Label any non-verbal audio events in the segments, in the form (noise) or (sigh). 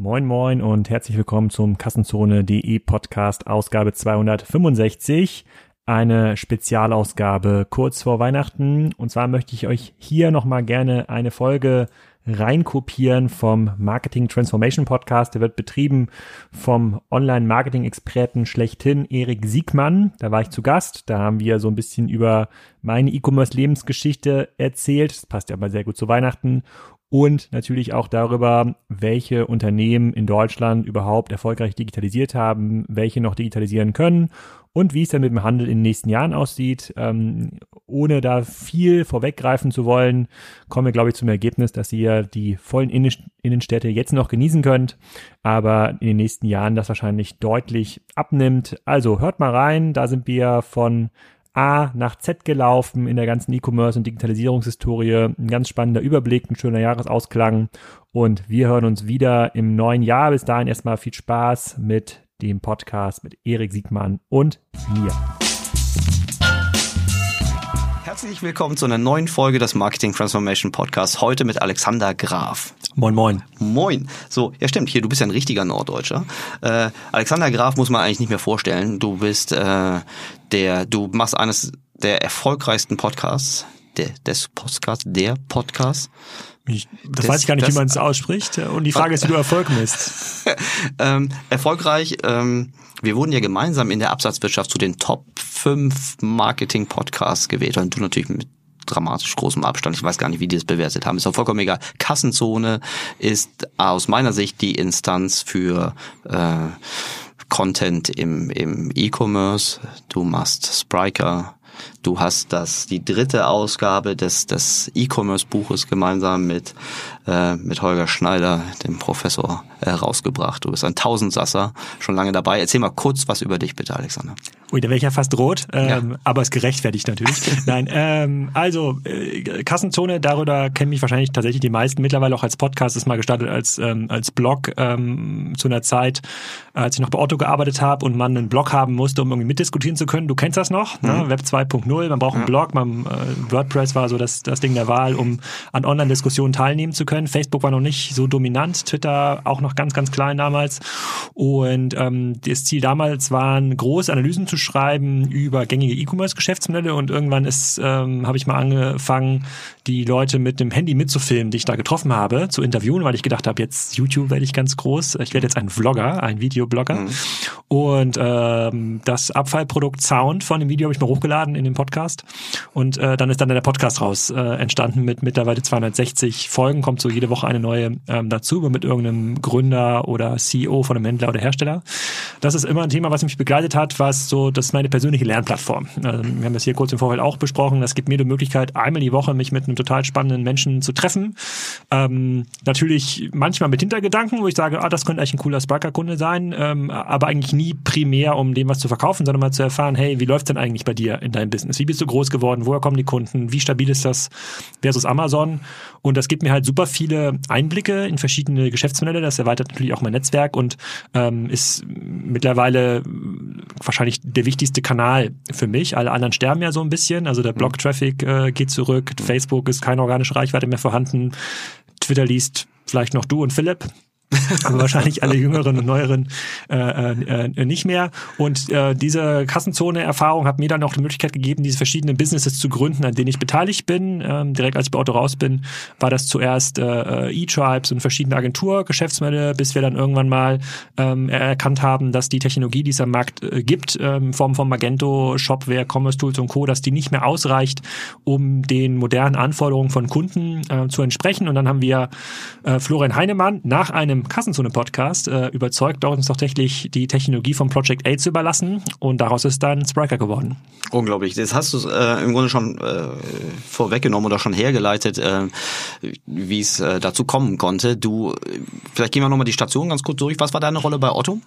Moin moin und herzlich willkommen zum Kassenzone.de Podcast Ausgabe 265. Eine Spezialausgabe kurz vor Weihnachten. Und zwar möchte ich euch hier nochmal gerne eine Folge reinkopieren vom Marketing Transformation Podcast. Der wird betrieben vom Online-Marketing-Experten schlechthin Erik Siegmann. Da war ich zu Gast. Da haben wir so ein bisschen über meine E-Commerce-Lebensgeschichte erzählt. Das passt ja aber sehr gut zu Weihnachten und natürlich auch darüber, welche Unternehmen in Deutschland überhaupt erfolgreich digitalisiert haben, welche noch digitalisieren können und wie es dann mit dem Handel in den nächsten Jahren aussieht. Ähm, ohne da viel vorweggreifen zu wollen, kommen wir, glaube ich, zum Ergebnis, dass ihr die vollen Innenstädte jetzt noch genießen könnt, aber in den nächsten Jahren das wahrscheinlich deutlich abnimmt. Also hört mal rein, da sind wir von A nach Z gelaufen in der ganzen E-Commerce und Digitalisierungshistorie. Ein ganz spannender Überblick, ein schöner Jahresausklang. Und wir hören uns wieder im neuen Jahr. Bis dahin erstmal viel Spaß mit dem Podcast mit Erik Siegmann und mir. Herzlich willkommen zu einer neuen Folge des Marketing Transformation Podcasts. Heute mit Alexander Graf. Moin, moin. Moin. So, ja stimmt, hier, du bist ja ein richtiger Norddeutscher. Äh, Alexander Graf muss man eigentlich nicht mehr vorstellen. Du bist äh, der, du machst eines der erfolgreichsten Podcasts, der, des Podcasts, der Podcast. Ich, das, das weiß ich gar nicht, das, wie man es ausspricht. Und die Frage ist, wie du Erfolg misst. (laughs) ähm, erfolgreich, ähm, wir wurden ja gemeinsam in der Absatzwirtschaft zu den Top 5 Marketing-Podcasts gewählt. Und du natürlich mit dramatisch großem Abstand. Ich weiß gar nicht, wie die das bewertet haben. Ist auch vollkommen egal. Kassenzone ist aus meiner Sicht die Instanz für äh, Content im, im E-Commerce. Du machst Spriker. Du hast das die dritte Ausgabe des des E-Commerce Buches gemeinsam mit äh, mit Holger Schneider, dem Professor, herausgebracht. Du bist ein Tausendsasser, schon lange dabei. Erzähl mal kurz was über dich bitte, Alexander. Ui, da wäre ich ja fast rot, ähm, ja. aber es gerechtfertigt natürlich. (laughs) Nein, ähm, also äh, Kassenzone, darüber kennen mich wahrscheinlich tatsächlich die meisten. Mittlerweile auch als Podcast, ist mal gestartet als ähm, als Blog ähm, zu einer Zeit, als ich noch bei Otto gearbeitet habe und man einen Blog haben musste, um irgendwie mitdiskutieren zu können. Du kennst das noch, ne? mhm. ne? Web 2.0, man braucht einen ja. Blog, man, äh, WordPress war so das, das Ding der Wahl, um an Online-Diskussionen teilnehmen zu können. Facebook war noch nicht so dominant, Twitter auch noch ganz, ganz klein damals. Und ähm, das Ziel damals war, große Analysen zu schreiben über gängige E-Commerce-Geschäftsmodelle und irgendwann ist, ähm, habe ich mal angefangen, die Leute mit dem Handy mitzufilmen, die ich da getroffen habe, zu interviewen, weil ich gedacht habe, jetzt YouTube werde ich ganz groß. Ich werde jetzt ein Vlogger, ein Videoblogger. Mhm. Und ähm, das Abfallprodukt Sound von dem Video habe ich mal hochgeladen in den Podcast. Und äh, dann ist dann der Podcast raus äh, entstanden mit mittlerweile 260 Folgen, kommt so jede Woche eine neue ähm, dazu, mit irgendeinem Gründer oder CEO von einem Händler oder Hersteller. Das ist immer ein Thema, was mich begleitet hat, was so, das ist meine persönliche Lernplattform. Also, wir haben das hier kurz im Vorfeld auch besprochen. Das gibt mir die Möglichkeit, einmal die Woche mich mit einem total spannenden Menschen zu treffen. Ähm, natürlich manchmal mit Hintergedanken, wo ich sage, ah, das könnte eigentlich ein cooler Sparker-Kunde sein, ähm, aber eigentlich nie primär, um dem was zu verkaufen, sondern mal zu erfahren, hey, wie läuft's denn eigentlich bei dir in deinem Business? Wie bist du groß geworden? Woher kommen die Kunden? Wie stabil ist das versus Amazon? Und das gibt mir halt super viele Einblicke in verschiedene Geschäftsmodelle. Das erweitert natürlich auch mein Netzwerk und ähm, ist mittlerweile wahrscheinlich der wichtigste Kanal für mich. Alle anderen sterben ja so ein bisschen. Also der Blog-Traffic äh, geht zurück. Facebook ist keine organische Reichweite mehr vorhanden. Twitter liest vielleicht noch du und Philipp aber wahrscheinlich alle Jüngeren und Neueren äh, äh, äh, nicht mehr. Und äh, diese Kassenzone-Erfahrung hat mir dann auch die Möglichkeit gegeben, diese verschiedenen Businesses zu gründen, an denen ich beteiligt bin. Ähm, direkt als ich bei Otto raus bin, war das zuerst äh, äh, E-Tribes und verschiedene Agenturgeschäftsmodelle, bis wir dann irgendwann mal ähm, erkannt haben, dass die Technologie, die es am Markt äh, gibt, ähm, in Form von Magento, Shopware, Commerce Tools und Co., dass die nicht mehr ausreicht, um den modernen Anforderungen von Kunden äh, zu entsprechen. Und dann haben wir äh, Florian Heinemann nach einem Kassenzone-Podcast äh, überzeugt, uns tatsächlich die Technologie von Project A zu überlassen und daraus ist dann Spriker geworden. Unglaublich. Das hast du äh, im Grunde schon äh, vorweggenommen oder schon hergeleitet, äh, wie es äh, dazu kommen konnte. Du, vielleicht gehen wir nochmal die Station ganz kurz durch. Was war deine Rolle bei Otto?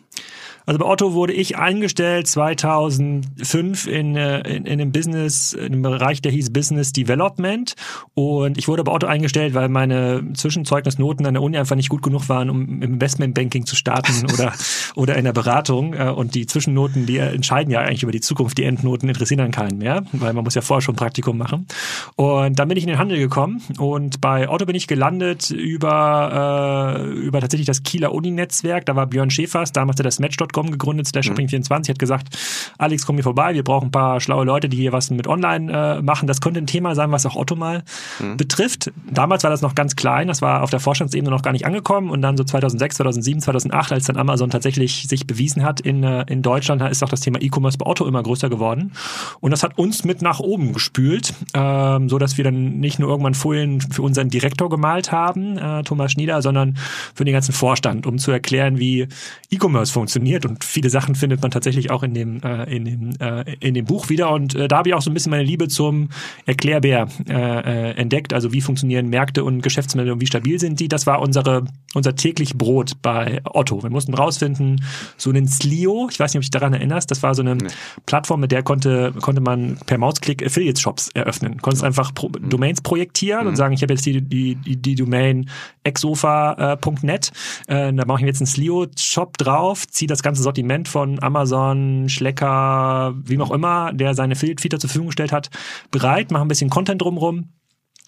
Also bei Otto wurde ich eingestellt 2005 in, äh, in, in einem Business, in einem Bereich, der hieß Business Development. Und ich wurde bei Otto eingestellt, weil meine Zwischenzeugnisnoten an der Uni einfach nicht gut genug waren, um im Investmentbanking zu starten (laughs) oder, oder in der Beratung. Äh, und die Zwischennoten, die entscheiden ja eigentlich über die Zukunft. Die Endnoten interessieren dann keinen mehr, weil man muss ja vorher schon Praktikum machen. Und dann bin ich in den Handel gekommen und bei Otto bin ich gelandet über, äh, über tatsächlich das Kieler Uni-Netzwerk. Da war Björn Schäfers, damals hat er das Match.com gegründet, der mhm. Shopping24, hat gesagt, Alex, komm hier vorbei, wir brauchen ein paar schlaue Leute, die hier was mit Online äh, machen. Das könnte ein Thema sein, was auch Otto mal mhm. betrifft. Damals war das noch ganz klein, das war auf der Vorstandsebene noch gar nicht angekommen und dann so 2006, 2007, 2008, als dann Amazon tatsächlich sich bewiesen hat in, äh, in Deutschland, ist auch das Thema E-Commerce bei Otto immer größer geworden. Und das hat uns mit nach oben gespült, ähm, so dass wir dann nicht nur irgendwann Folien für unseren Direktor gemalt haben, äh, Thomas Schnieder, sondern für den ganzen Vorstand, um zu erklären, wie E-Commerce funktioniert. Und viele Sachen findet man tatsächlich auch in dem, äh, in dem, äh, in dem Buch wieder. Und äh, da habe ich auch so ein bisschen meine Liebe zum Erklärbär äh, äh, entdeckt. Also wie funktionieren Märkte und Geschäftsmodelle und wie stabil sind die. Das war unsere, unser täglich Brot bei Otto. Wir mussten rausfinden, so einen Slio, ich weiß nicht, ob du dich daran erinnerst, das war so eine nee. Plattform, mit der konnte, konnte man per Mausklick Affiliate-Shops eröffnen. Konntest ja. einfach Pro mhm. Domains projektieren mhm. und sagen, ich habe jetzt die, die, die, die Domain exofa.net, äh, da mache ich mir jetzt einen Slio-Shop drauf, ziehe das ganze Sortiment von Amazon, Schlecker, wie auch immer, der seine Affiliate-Feature zur Verfügung gestellt hat, bereit, mache ein bisschen Content drumrum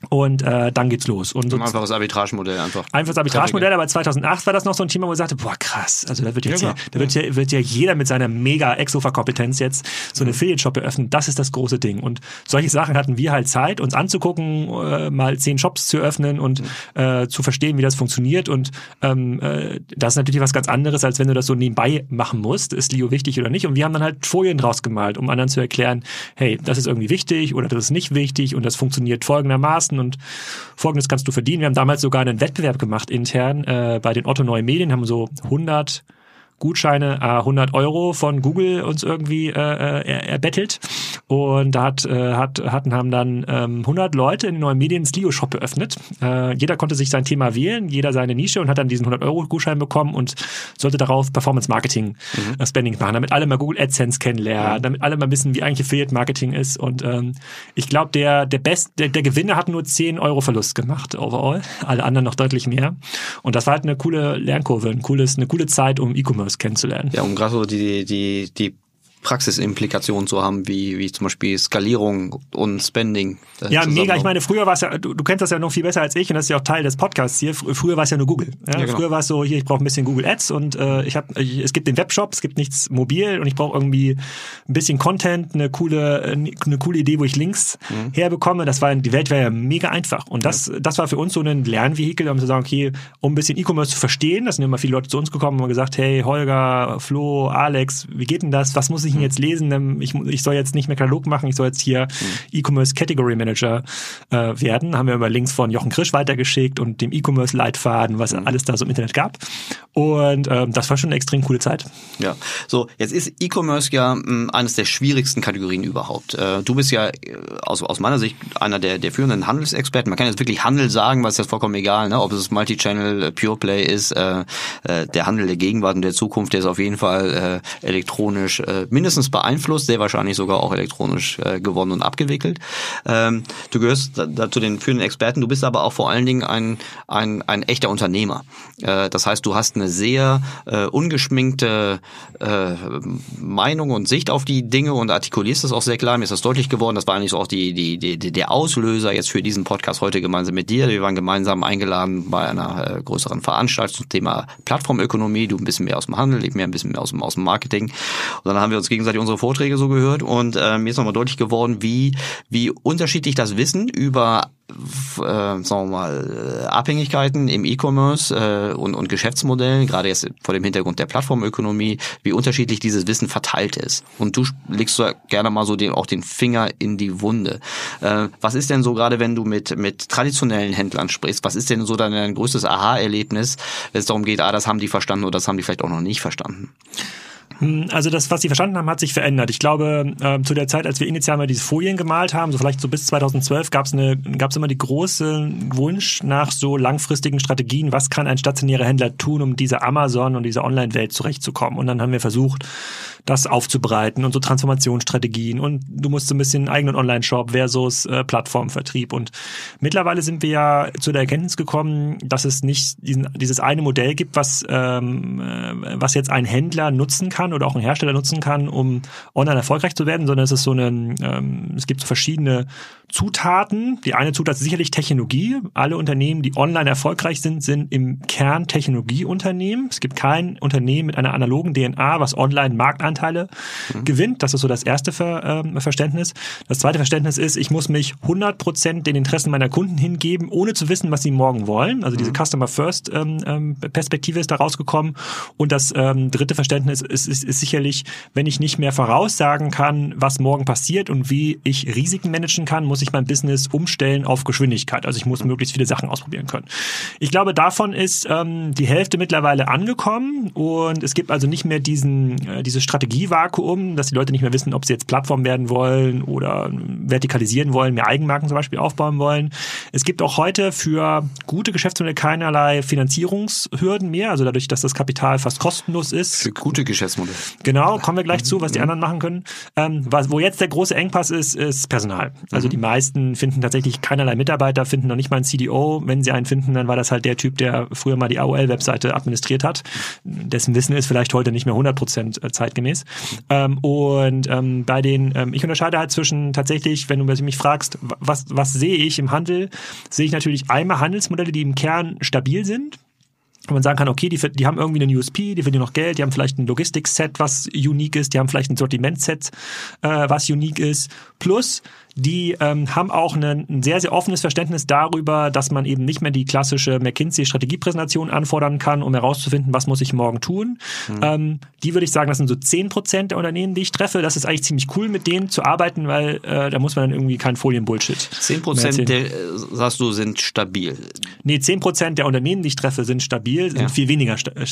und äh, dann geht's los. Und so einfaches Arbitragemodell einfach. Einfaches Arbitragemodell, aber 2008 war das noch so ein Thema, wo ich sagte, boah krass, also da wird jetzt ja, ja da wird ja, wird ja jeder mit seiner mega Exofa-Kompetenz jetzt so eine. Affiliate-Shop eröffnen. Das ist das große Ding. Und solche Sachen hatten wir halt Zeit, uns anzugucken, äh, mal zehn Shops zu öffnen und äh, zu verstehen, wie das funktioniert. Und ähm, äh, das ist natürlich was ganz anderes, als wenn du das so nebenbei machen musst. Ist Leo wichtig oder nicht? Und wir haben dann halt Folien draus gemalt, um anderen zu erklären, hey, das ist irgendwie wichtig oder das ist nicht wichtig und das funktioniert folgendermaßen leisten und folgendes kannst du verdienen. Wir haben damals sogar einen Wettbewerb gemacht intern äh, bei den Otto Neue Medien, haben so 100 Gutscheine, äh, 100 Euro von Google uns irgendwie äh, äh erbettelt. Und da hat, äh, hat, hatten haben dann ähm, 100 Leute in den neuen Medien Slio Shop geöffnet. Äh, jeder konnte sich sein Thema wählen, jeder seine Nische und hat dann diesen 100 Euro Gutschein bekommen und sollte darauf Performance Marketing mhm. Äh, Spending machen, damit alle mal Google AdSense kennenlernen, mhm. damit alle mal wissen, wie eigentlich Affiliate Marketing ist. Und ähm, ich glaube, der der Best, der, der Gewinner hat nur 10 Euro Verlust gemacht overall, alle anderen noch deutlich mehr. Und das war halt eine coole Lernkurve, ein cooles, eine coole Zeit, um E-Commerce Customers kennenzulernen. Ja, um gerade so die, die, die Praxisimplikationen zu haben, wie, wie zum Beispiel Skalierung und Spending. Ja, mega. Ich meine, früher war es ja, du, du kennst das ja noch viel besser als ich und das ist ja auch Teil des Podcasts hier. Früher war es ja nur Google. Ja? Ja, genau. Früher war es so, hier, ich brauche ein bisschen Google Ads und äh, ich habe, es gibt den Webshop, es gibt nichts mobil und ich brauche irgendwie ein bisschen Content, eine coole, eine coole Idee, wo ich Links mhm. herbekomme. Das war, die Welt war ja mega einfach. Und das, ja. das war für uns so ein Lernvehikel, um zu sagen, okay, um ein bisschen E-Commerce zu verstehen, da sind immer viele Leute zu uns gekommen und haben gesagt, hey, Holger, Flo, Alex, wie geht denn das? Was muss ich denn jetzt lesen, ich, ich soll jetzt nicht mehr Katalog machen, ich soll jetzt hier mhm. E-Commerce Category Manager äh, werden. Haben wir immer Links von Jochen Krisch weitergeschickt und dem E-Commerce Leitfaden, was mhm. alles da so im Internet gab. Und ähm, das war schon eine extrem coole Zeit. Ja, so jetzt ist E-Commerce ja mh, hm, eines der schwierigsten Kategorien überhaupt. Äh, du bist ja äh, aus, aus meiner Sicht einer der, der führenden Handelsexperten. Man kann jetzt wirklich Handel sagen, was ist jetzt vollkommen egal, ne? ob es Multichannel, äh, Pure Play ist, äh, äh, der Handel der Gegenwart und der Zukunft, der ist auf jeden Fall äh, elektronisch äh, mindestens beeinflusst, sehr wahrscheinlich sogar auch elektronisch äh, gewonnen und abgewickelt. Ähm, du gehörst da, da den führenden Experten, du bist aber auch vor allen Dingen ein, ein, ein echter Unternehmer. Äh, das heißt, du hast eine sehr äh, ungeschminkte äh, Meinung und Sicht auf die Dinge und artikulierst das auch sehr klar. Mir ist das deutlich geworden. Das war eigentlich so auch die, die, die, der Auslöser jetzt für diesen Podcast heute gemeinsam mit dir. Wir waren gemeinsam eingeladen bei einer äh, größeren Veranstaltung zum Thema Plattformökonomie. Du ein bisschen mehr aus dem Handel, ich mehr ein bisschen mehr aus dem, aus dem Marketing. Und dann haben wir uns gegenseitig unsere Vorträge so gehört und äh, mir ist nochmal deutlich geworden, wie, wie unterschiedlich das Wissen über äh, sagen wir mal, äh, Abhängigkeiten im E-Commerce äh, und, und Geschäftsmodellen, gerade jetzt vor dem Hintergrund der Plattformökonomie, wie unterschiedlich dieses Wissen verteilt ist. Und du legst gerne mal so den, auch den Finger in die Wunde. Äh, was ist denn so gerade, wenn du mit, mit traditionellen Händlern sprichst, was ist denn so dein größtes Aha-Erlebnis, wenn es darum geht, ah, das haben die verstanden oder das haben die vielleicht auch noch nicht verstanden? Hm, also das, was Sie verstanden haben, hat sich verändert. Ich glaube, äh, zu der Zeit, als wir initial mal diese Folien gemalt haben, so vielleicht so bis 2012, gab es gab's immer die große Wunsch nach so langfristigen Strategien. Was kann ein stationärer Händler tun, um diese Amazon und diese Online-Welt zurechtzukommen? Und dann haben wir versucht, das aufzubereiten und so Transformationsstrategien und du musst so ein bisschen eigenen Online-Shop versus äh, Plattformvertrieb und mittlerweile sind wir ja zu der Erkenntnis gekommen, dass es nicht diesen, dieses eine Modell gibt, was ähm, äh, was jetzt ein Händler nutzen kann oder auch ein Hersteller nutzen kann, um online erfolgreich zu werden, sondern es ist so eine, ähm, es gibt so verschiedene Zutaten. Die eine Zutat ist sicherlich Technologie. Alle Unternehmen, die online erfolgreich sind, sind im Kern Technologieunternehmen. Es gibt kein Unternehmen mit einer analogen DNA, was online Marktanteile mhm. gewinnt. Das ist so das erste Ver, äh, Verständnis. Das zweite Verständnis ist, ich muss mich 100 Prozent den Interessen meiner Kunden hingeben, ohne zu wissen, was sie morgen wollen. Also diese mhm. Customer First ähm, ähm, Perspektive ist da rausgekommen. Und das ähm, dritte Verständnis ist, ist, ist sicherlich, wenn ich nicht mehr voraussagen kann, was morgen passiert und wie ich Risiken managen kann, muss ich ich mein Business umstellen auf Geschwindigkeit. Also ich muss möglichst viele Sachen ausprobieren können. Ich glaube, davon ist ähm, die Hälfte mittlerweile angekommen und es gibt also nicht mehr diesen äh, dieses Strategievakuum, dass die Leute nicht mehr wissen, ob sie jetzt Plattform werden wollen oder vertikalisieren wollen, mehr Eigenmarken zum Beispiel aufbauen wollen. Es gibt auch heute für gute Geschäftsmodelle keinerlei Finanzierungshürden mehr, also dadurch, dass das Kapital fast kostenlos ist. Für gute Geschäftsmodelle. Genau, kommen wir gleich zu, was die anderen machen können. Ähm, was, wo jetzt der große Engpass ist, ist Personal. Also mhm. die meisten finden tatsächlich keinerlei Mitarbeiter, finden noch nicht mal einen CDO. Wenn sie einen finden, dann war das halt der Typ, der früher mal die AOL-Webseite administriert hat. Dessen Wissen ist vielleicht heute nicht mehr 100 Prozent äh, zeitgemäß. Ähm, und ähm, bei den, ähm, ich unterscheide halt zwischen tatsächlich, wenn du mich fragst, was, was sehe ich im Handel, sehe ich natürlich einmal Handelsmodelle, die im Kern stabil sind wo man sagen kann, okay, die, die haben irgendwie einen USP, die verdienen noch Geld, die haben vielleicht ein Logistik-Set, was unique ist, die haben vielleicht ein Sortiment-Set, äh, was unique ist, plus die ähm, haben auch eine, ein sehr, sehr offenes Verständnis darüber, dass man eben nicht mehr die klassische McKinsey-Strategiepräsentation anfordern kann, um herauszufinden, was muss ich morgen tun. Mhm. Ähm, die würde ich sagen, das sind so zehn Prozent der Unternehmen, die ich treffe. Das ist eigentlich ziemlich cool, mit denen zu arbeiten, weil äh, da muss man dann irgendwie kein Folien-Bullshit. Zehn Prozent, der, sagst du, sind stabil. Nee, zehn Prozent der Unternehmen, die ich treffe, sind stabil, sind ja. viel weniger sta äh,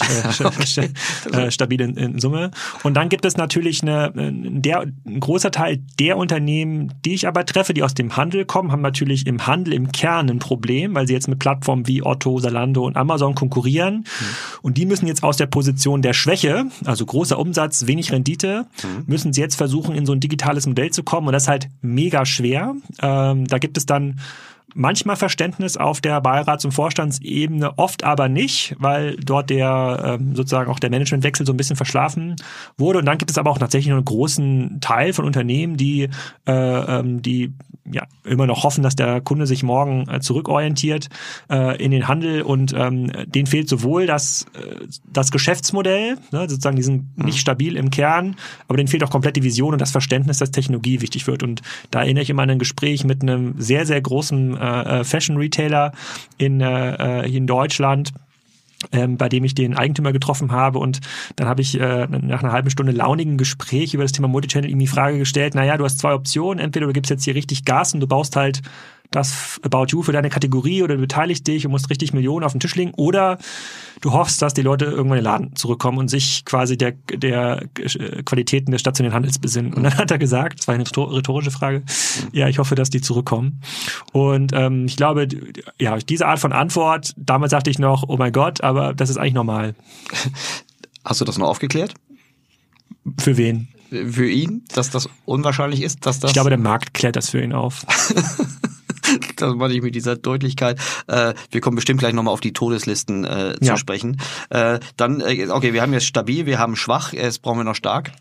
(laughs) okay. äh, stabil in, in, Summe. Und dann gibt es natürlich eine, der, ein großer Teil der Unternehmen, die ich aber treffe, die aus dem Handel kommen, haben natürlich im Handel im Kern ein Problem, weil sie jetzt mit Plattformen wie Otto, Salando und Amazon konkurrieren. Mhm. Und die müssen jetzt aus der Position der Schwäche, also großer Umsatz, wenig Rendite, mhm. müssen sie jetzt versuchen, in so ein digitales Modell zu kommen. Und das ist halt mega schwer. Ähm, da gibt es dann manchmal Verständnis auf der Beirats- und Vorstandsebene, oft aber nicht, weil dort der ähm, sozusagen auch der Managementwechsel so ein bisschen verschlafen wurde. Und dann gibt es aber auch tatsächlich noch einen großen Teil von Unternehmen, die, äh, ähm, die ja immer noch hoffen, dass der Kunde sich morgen äh, zurückorientiert äh, in den Handel und ähm, denen fehlt sowohl das, äh, das Geschäftsmodell, ne, sozusagen die sind mhm. nicht stabil im Kern, aber denen fehlt auch komplett die Vision und das Verständnis, dass Technologie wichtig wird. Und da erinnere ich immer an ein Gespräch mit einem sehr, sehr großen äh, äh, Fashion Retailer in, äh, in Deutschland, ähm, bei dem ich den Eigentümer getroffen habe. Und dann habe ich äh, nach einer halben Stunde launigen Gespräch über das Thema Multichannel ihm die Frage gestellt, naja, du hast zwei Optionen, entweder du gibst jetzt hier richtig Gas und du baust halt das About You für deine Kategorie oder du beteiligst dich und musst richtig Millionen auf den Tisch legen oder du hoffst, dass die Leute irgendwann in den Laden zurückkommen und sich quasi der, der Qualitäten des stationären Handels besinnen. Und dann hat er gesagt, das war eine rhetorische Frage, ja, ich hoffe, dass die zurückkommen. Und ähm, ich glaube, ja, diese Art von Antwort, damals sagte ich noch, oh mein Gott, aber das ist eigentlich normal. (laughs) Hast du das noch aufgeklärt? Für wen? Für ihn, dass das unwahrscheinlich ist, dass das. Ich glaube, der Markt klärt das für ihn auf. (laughs) (laughs) das meine ich mit dieser Deutlichkeit. Äh, wir kommen bestimmt gleich nochmal auf die Todeslisten äh, zu ja. sprechen. Äh, dann, äh, okay, wir haben jetzt stabil, wir haben schwach, jetzt brauchen wir noch stark.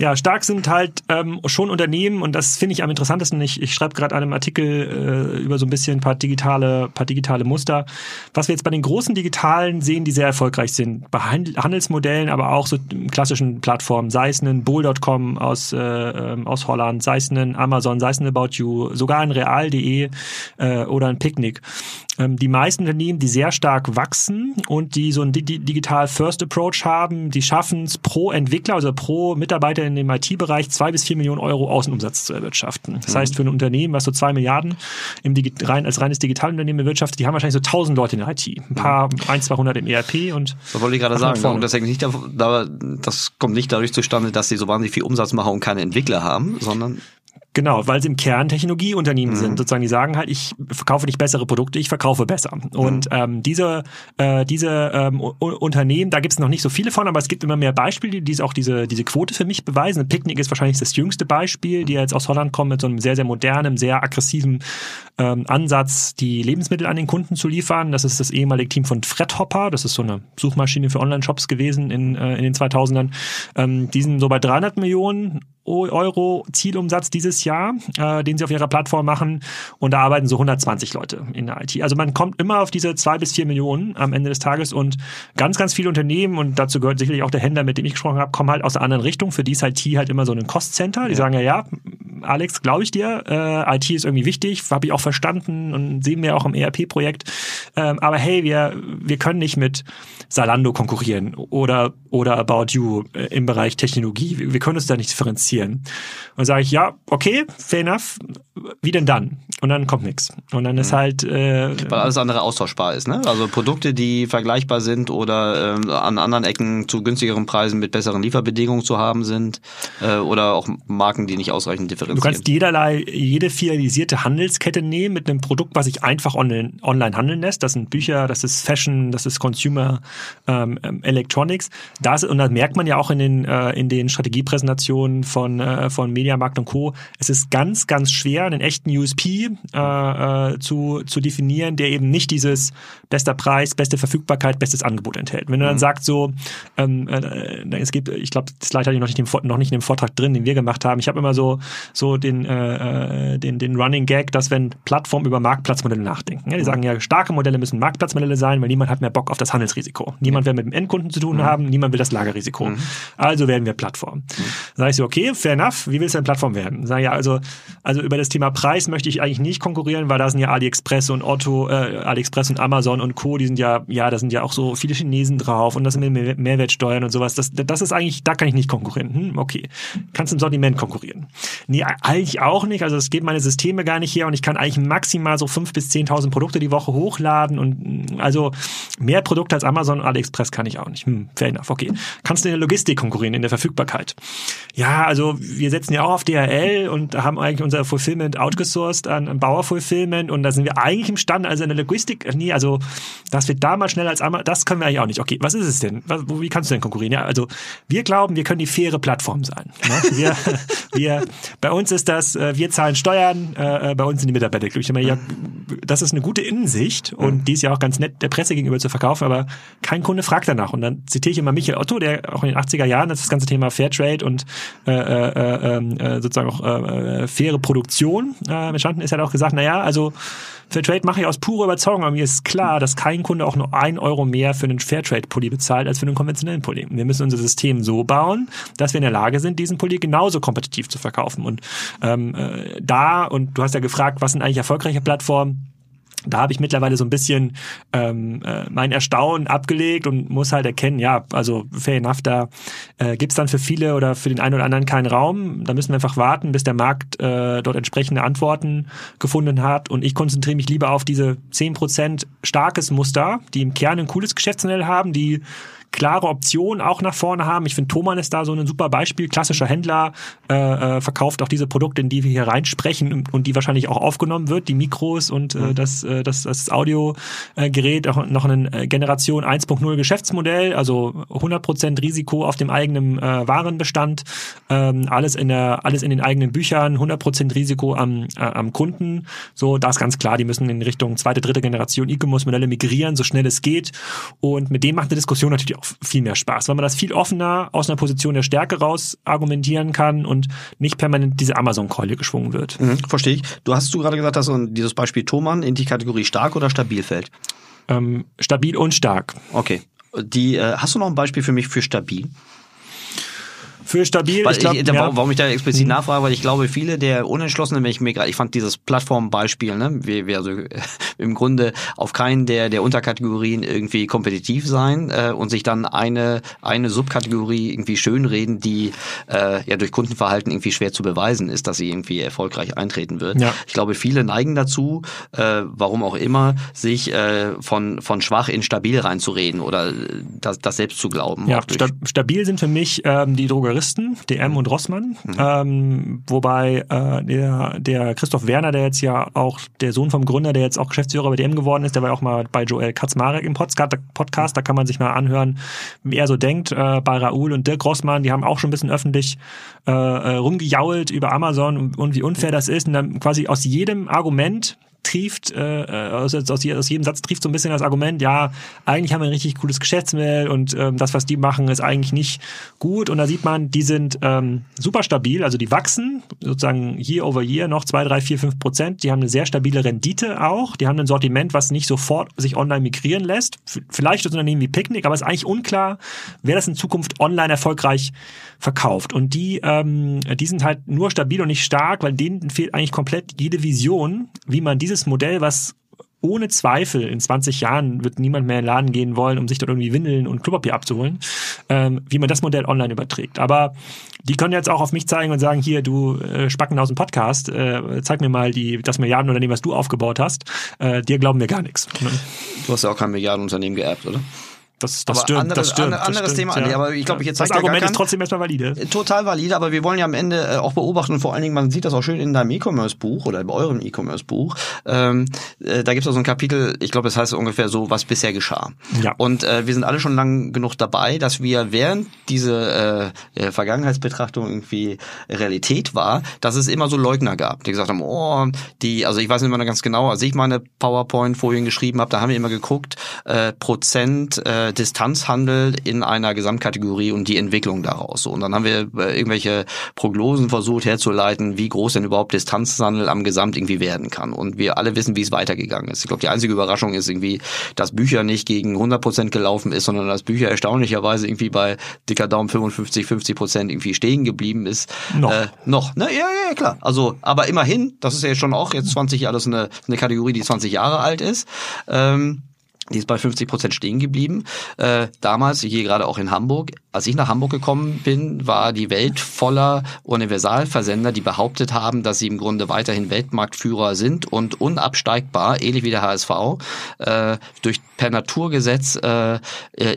Ja, stark sind halt ähm, schon Unternehmen und das finde ich am interessantesten. Ich, ich schreibe gerade einen Artikel äh, über so ein bisschen ein paar digitale, paar digitale Muster. Was wir jetzt bei den großen Digitalen sehen, die sehr erfolgreich sind, bei Handelsmodellen, aber auch so klassischen Plattformen, sei es ein Bull.com aus, äh, ähm, aus Holland, sei es ein Amazon, sei es ein About You, sogar ein Real.de, äh, oder ein Picknick. Ähm, die meisten Unternehmen, die sehr stark wachsen und die so einen Digital First Approach haben, die schaffen es pro Entwickler, also pro Mitarbeiter in dem IT-Bereich zwei bis vier Millionen Euro Außenumsatz zu erwirtschaften. Das mhm. heißt, für ein Unternehmen, was so zwei Milliarden im Digi rein, als reines Digitalunternehmen wirtschaftet, die haben wahrscheinlich so tausend Leute in der IT. Ein paar, mhm. ein, 200 im ERP und. Das wollte ich gerade sagen. Und das, nicht, das kommt nicht dadurch zustande, dass sie so wahnsinnig viel Umsatz machen und keine Entwickler haben, sondern Genau, weil sie im Kern Technologieunternehmen mhm. sind. Sozusagen, die sagen halt, ich verkaufe nicht bessere Produkte, ich verkaufe besser. Und mhm. ähm, diese, äh, diese ähm, Unternehmen, da gibt es noch nicht so viele von, aber es gibt immer mehr Beispiele, die es auch diese, diese Quote für mich beweisen. Picknick ist wahrscheinlich das jüngste Beispiel, die jetzt aus Holland kommen mit so einem sehr, sehr modernen, sehr aggressiven ähm, Ansatz, die Lebensmittel an den Kunden zu liefern. Das ist das ehemalige Team von Fredhopper, das ist so eine Suchmaschine für Online-Shops gewesen in, äh, in den 2000ern. Ähm, die sind so bei 300 Millionen Euro Zielumsatz dieses Jahr, äh, den sie auf ihrer Plattform machen. Und da arbeiten so 120 Leute in der IT. Also man kommt immer auf diese zwei bis vier Millionen am Ende des Tages und ganz, ganz viele Unternehmen, und dazu gehört sicherlich auch der Händler, mit dem ich gesprochen habe, kommen halt aus der anderen Richtung. Für die ist IT halt immer so ein Cost-Center. Die ja. sagen ja, ja, Alex, glaube ich dir, äh, IT ist irgendwie wichtig, habe ich auch verstanden und sehen wir auch im ERP-Projekt. Ähm, aber hey, wir, wir können nicht mit Salando konkurrieren oder, oder About You äh, im Bereich Technologie. Wir, wir können uns da nicht differenzieren. Und sage ich, ja, okay, fair enough. Wie denn dann? Und dann kommt nichts. Und dann ist mhm. halt. Äh, Weil alles andere austauschbar ist, ne? Also Produkte, die vergleichbar sind oder äh, an anderen Ecken zu günstigeren Preisen mit besseren Lieferbedingungen zu haben sind. Äh, oder auch Marken, die nicht ausreichend differenzieren. Du kannst jederlei, jede filialisierte Handelskette nehmen mit einem Produkt, was sich einfach online, online handeln lässt. Das sind Bücher, das ist Fashion, das ist Consumer ähm, ähm Electronics. Das, und das merkt man ja auch in den, äh, in den Strategiepräsentationen von, äh, von Mediamarkt und Co. Es ist ganz, ganz schwer, einen echten USP äh, äh, zu, zu definieren, der eben nicht dieses bester Preis, beste Verfügbarkeit, bestes Angebot enthält. Wenn du dann mhm. sagst so, ähm, äh, es gibt, ich glaube, das Slide hatte ich noch nicht, im, noch nicht in dem Vortrag drin, den wir gemacht haben. Ich habe immer so so den, äh, äh, den den Running Gag, dass wenn Plattformen über Marktplatzmodelle nachdenken, ja, die mhm. sagen ja, starke Modelle müssen Marktplatzmodelle sein, weil niemand hat mehr Bock auf das Handelsrisiko. Niemand will mit dem Endkunden zu tun mhm. haben, niemand will das Lagerrisiko. Mhm. Also werden wir Plattform. Mhm. Sag ich so, okay, fair enough. Wie willst du denn Plattform werden? Sag ja, also also über das Thema Preis möchte ich eigentlich nicht konkurrieren, weil da sind ja AliExpress und Otto, äh, AliExpress und Amazon und Co. Die sind ja, ja, da sind ja auch so viele Chinesen drauf und das sind Mehr Mehrwertsteuern und sowas. Das, das ist eigentlich, da kann ich nicht konkurrieren. Hm, okay. Kannst im Sortiment konkurrieren. Nee, eigentlich auch nicht. Also es geht meine Systeme gar nicht her und ich kann eigentlich maximal so fünf bis zehntausend Produkte die Woche hochladen und also mehr Produkte als Amazon und AliExpress kann ich auch nicht. Hm, fair enough. Okay. Kannst du in der Logistik konkurrieren, in der Verfügbarkeit? Ja, also wir setzen ja auch auf DHL und haben eigentlich unser Fulfillment outgesourced an, Bauer Fulfillment und da sind wir eigentlich imstande, also in der Logistik, nee, also das wird da mal schneller als einmal, das können wir eigentlich auch nicht. Okay, was ist es denn? Was, wie kannst du denn konkurrieren? Ja, also wir glauben, wir können die faire Plattform sein. Ne? Wir, wir, bei uns ist das, äh, wir zahlen Steuern, äh, bei uns sind die Mitarbeiter glücklich. Ich meine, ja, das ist eine gute Innensicht und die ist ja auch ganz nett der Presse gegenüber zu verkaufen, aber kein Kunde fragt danach. Und dann zitiere ich immer Michael Otto, der auch in den 80er Jahren das ganze Thema Fairtrade und äh, äh, ähm, äh, sozusagen auch äh, faire Produktion äh, entstanden ist, hat auch gesagt, naja, also Fairtrade mache ich aus purer Überzeugung, aber mir ist klar, dass kein Kunde auch nur ein Euro mehr für einen Fairtrade-Pulli bezahlt als für einen konventionellen Pulli. Wir müssen unser System so bauen, dass wir in der Lage sind, diesen Pulli genauso kompetitiv zu verkaufen. Und ähm, äh, da, und du hast ja gefragt, was sind eigentlich erfolgreiche Plattformen? da habe ich mittlerweile so ein bisschen ähm, äh, mein Erstaunen abgelegt und muss halt erkennen, ja, also fair enough, da äh, gibt dann für viele oder für den einen oder anderen keinen Raum. Da müssen wir einfach warten, bis der Markt äh, dort entsprechende Antworten gefunden hat. Und ich konzentriere mich lieber auf diese zehn Prozent starkes Muster, die im Kern ein cooles Geschäftsmodell haben, die klare Optionen auch nach vorne haben. Ich finde, Thomann ist da so ein super Beispiel. Klassischer Händler äh, äh, verkauft auch diese Produkte, in die wir hier reinsprechen und, die wahrscheinlich auch aufgenommen wird, die Mikros und äh, mhm. das, äh, das, das Audiogerät, auch noch ein äh, Generation 1.0 Geschäftsmodell, also 100% Risiko auf dem eigenen äh, Warenbestand, ähm, alles in der, alles in den eigenen Büchern, 100% Risiko am, äh, am Kunden. So, da ist ganz klar, die müssen in Richtung zweite, dritte Generation E-Commerce-Modelle migrieren, so schnell es geht. Und mit dem macht eine Diskussion natürlich auch viel mehr Spaß, weil man das viel offener aus einer Position der Stärke raus argumentieren kann und nicht permanent diese Amazon-Keule geschwungen wird. Mhm, verstehe ich. Du hast du gerade gesagt, dass dieses Beispiel Thomann in die Kategorie stark oder stabil fällt? Ähm, stabil und stark. Okay. Die, äh, hast du noch ein Beispiel für mich für stabil? Für stabil, weil ich glaub, ich, ja. warum ich da explizit nachfrage, weil ich glaube, viele der Unentschlossenen, wenn ich mir gerade, ich fand dieses Plattformbeispiel, ne, wir, wir also (laughs) im Grunde auf keinen der der Unterkategorien irgendwie kompetitiv sein äh, und sich dann eine eine Subkategorie irgendwie schönreden, die äh, ja durch Kundenverhalten irgendwie schwer zu beweisen ist, dass sie irgendwie erfolgreich eintreten wird. Ja. Ich glaube, viele neigen dazu, äh, warum auch immer, sich äh, von von schwach in stabil reinzureden oder äh, das, das selbst zu glauben. Ja, sta stabil sind für mich ähm, die Drogeristen, DM und Rossmann. Ähm, wobei äh, der, der Christoph Werner, der jetzt ja auch der Sohn vom Gründer, der jetzt auch Geschäftsführer bei DM geworden ist, der war ja auch mal bei Joel Kaczmarek im Podcast, Podcast. Da kann man sich mal anhören, wie er so denkt. Äh, bei Raoul und Dirk Rossmann, die haben auch schon ein bisschen öffentlich äh, äh, rumgejault über Amazon und, und wie unfair das ist. Und dann quasi aus jedem Argument trieft, äh, aus, aus, aus jedem Satz trieft so ein bisschen das Argument, ja, eigentlich haben wir ein richtig cooles Geschäftsmodell und ähm, das, was die machen, ist eigentlich nicht gut. Und da sieht man, die sind ähm, super stabil, also die wachsen sozusagen year over year noch zwei, drei, vier, fünf Prozent. Die haben eine sehr stabile Rendite auch. Die haben ein Sortiment, was nicht sofort sich online migrieren lässt. Vielleicht das Unternehmen wie Picnic, aber es ist eigentlich unklar, wer das in Zukunft online erfolgreich verkauft. Und die, ähm, die sind halt nur stabil und nicht stark, weil denen fehlt eigentlich komplett jede Vision, wie man dieses Modell, was ohne Zweifel in 20 Jahren wird niemand mehr in den Laden gehen wollen, um sich dort irgendwie Windeln und Klopapier abzuholen, ähm, wie man das Modell online überträgt. Aber die können jetzt auch auf mich zeigen und sagen, hier, du äh, Spacken aus dem Podcast, äh, zeig mir mal die, das Milliardenunternehmen, was du aufgebaut hast. Äh, dir glauben wir gar nichts. Du hast ja auch kein Milliardenunternehmen geerbt, oder? Das, das Aber stimmt, anderes- das stimmt. andere- das anderes stimmt, Thema. Nee, aber ich glaube, ich jetzt Das ja Argument ist trotzdem erstmal valide. Total valide, aber wir wollen ja am Ende äh, auch beobachten und vor allen Dingen, man sieht das auch schön in deinem E-Commerce-Buch oder in eurem E-Commerce-Buch. Ähm, äh, da gibt es auch so ein Kapitel, ich glaube, das heißt ungefähr so, was bisher geschah. Ja. Und äh, wir sind alle schon lang genug dabei, dass wir während diese äh, äh, Vergangenheitsbetrachtung irgendwie Realität war, dass es immer so Leugner gab, die gesagt haben, oh, die, also ich weiß nicht mehr ganz genau, als ich meine PowerPoint-Folien geschrieben habe, da haben wir immer geguckt, äh, Prozent äh, Distanzhandel in einer Gesamtkategorie und die Entwicklung daraus. So, und dann haben wir äh, irgendwelche Prognosen versucht herzuleiten, wie groß denn überhaupt Distanzhandel am Gesamt irgendwie werden kann. Und wir alle wissen, wie es weitergegangen ist. Ich glaube, die einzige Überraschung ist irgendwie, dass Bücher nicht gegen 100 Prozent gelaufen ist, sondern dass Bücher erstaunlicherweise irgendwie bei dicker Daumen 55, 50 Prozent irgendwie stehen geblieben ist. Noch. Äh, noch, ne? Ja, ja, klar. Also, aber immerhin, das ist ja jetzt schon auch jetzt 20 Jahre, das ist eine, eine Kategorie, die 20 Jahre alt ist. Ähm, die ist bei 50 Prozent stehen geblieben. Äh, damals, hier gerade auch in Hamburg, als ich nach Hamburg gekommen bin, war die Welt voller Universalversender, die behauptet haben, dass sie im Grunde weiterhin Weltmarktführer sind und unabsteigbar, ähnlich wie der HSV, äh, durch per Naturgesetz äh, äh,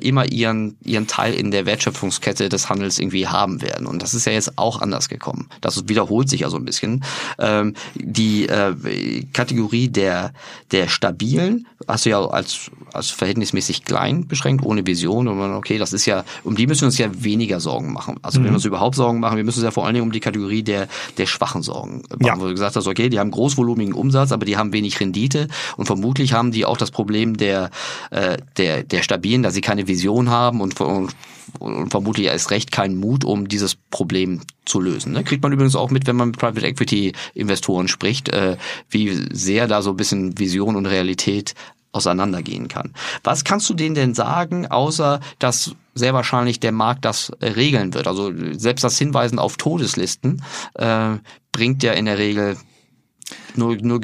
immer ihren ihren Teil in der Wertschöpfungskette des Handels irgendwie haben werden. Und das ist ja jetzt auch anders gekommen. Das wiederholt sich ja so ein bisschen. Ähm, die äh, Kategorie der der stabilen hast du ja als als verhältnismäßig klein beschränkt, ohne Vision. Und man, okay, das ist ja, um die müssen wir uns ja weniger Sorgen machen. Also wenn wir uns überhaupt Sorgen machen, wir müssen uns ja vor allen Dingen um die Kategorie der, der schwachen Sorgen machen. Ja. Wo du gesagt hast, okay, die haben großvolumigen Umsatz, aber die haben wenig Rendite. Und vermutlich haben die auch das Problem der, äh, der, der stabilen, dass sie keine Vision haben und, und, und vermutlich erst recht keinen Mut, um dieses Problem zu lösen. Ne? Kriegt man übrigens auch mit, wenn man mit Private Equity Investoren spricht, äh, wie sehr da so ein bisschen Vision und Realität auseinandergehen kann. Was kannst du denen denn sagen, außer dass sehr wahrscheinlich der Markt das äh, regeln wird? Also selbst das Hinweisen auf Todeslisten äh, bringt ja in der Regel nur, nur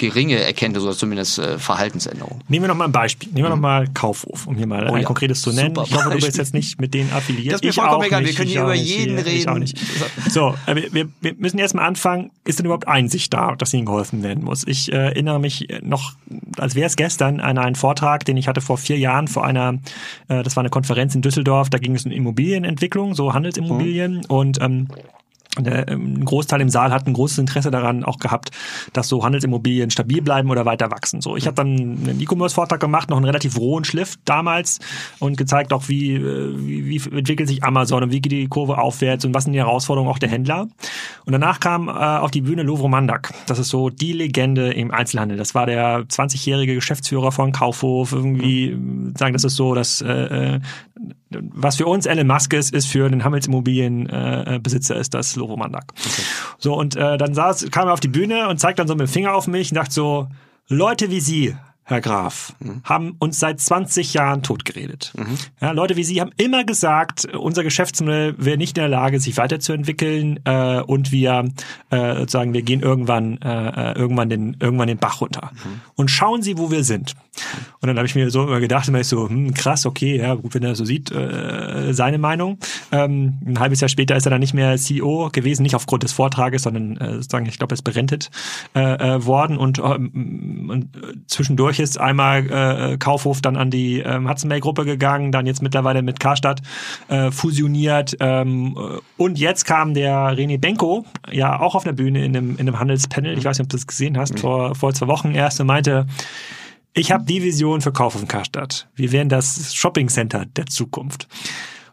geringe Erkenntnisse oder zumindest äh, Verhaltensänderungen. Nehmen wir noch mal ein Beispiel. Nehmen wir noch mal Kaufhof, um hier mal Oh ein ja. konkretes zu nennen. Super ich hoffe, du bist Beispiel. jetzt nicht mit denen affiliiert. Das ist mir ich vollkommen auch egal. Wir nicht, können ich hier über nicht, jeden Ich auch reden. nicht. So, äh, wir, wir, wir müssen jetzt mal anfangen. Ist denn überhaupt Einsicht da, dass ihnen geholfen werden muss? Ich äh, erinnere mich noch, als wäre es gestern, an einen Vortrag, den ich hatte vor vier Jahren vor einer, äh, das war eine Konferenz in Düsseldorf, da ging es um Immobilienentwicklung, so Handelsimmobilien Mhm. und ähm, der, ähm, ein Großteil im Saal hat ein großes Interesse daran auch gehabt, dass so Handelsimmobilien stabil bleiben oder weiter wachsen. So, ich habe dann einen E-Commerce-Vortrag gemacht, noch einen relativ rohen Schliff damals und gezeigt auch, wie, äh, wie, wie entwickelt sich Amazon und wie geht die Kurve aufwärts und was sind die Herausforderungen auch der Händler. Und danach kam äh, auf die Bühne Lovro Mandak. Das ist so die Legende im Einzelhandel. Das war der 20-jährige Geschäftsführer von Kaufhof. Irgendwie äh, sagen, das ist so, dass äh, äh, was für uns Elon Musk ist, ist für den Handelsimmobilienbesitzer äh, Besitzer ist das Lovo Mandak. So, und äh, dann saß, kam er auf die Bühne und zeigt dann so mit dem Finger auf mich und sagt so, Leute wie Sie Herr Graf, mhm. haben uns seit 20 Jahren totgeredet. Mhm. Ja, Leute wie Sie haben immer gesagt, unser Geschäftsmodell wäre nicht in der Lage, sich weiterzuentwickeln äh, und wir äh, sozusagen, wir gehen irgendwann äh, äh irgendwann den irgendwann den Bach runter. Mhm. Und schauen Sie, wo wir sind. Und dann habe ich mir so immer gedacht, immer so, hm, krass, okay, ja, gut, wenn er so sieht, äh, seine Meinung. Ähm, ein halbes Jahr später ist er dann nicht mehr CEO gewesen, nicht aufgrund des Vortrages, sondern äh, sozusagen, ich glaube, er ist berentet äh, äh, worden und, ähm, und zwischendurch ist einmal äh, Kaufhof dann an die ähm, Hudson Bay Gruppe gegangen, dann jetzt mittlerweile mit Karstadt äh, fusioniert ähm, und jetzt kam der René Benko ja auch auf der Bühne in einem, in einem Handelspanel, ich weiß nicht, ob du das gesehen hast, mhm. vor, vor zwei Wochen erst und meinte, ich habe die Vision für Kauf Karstadt. Wir werden das Shopping Center der Zukunft.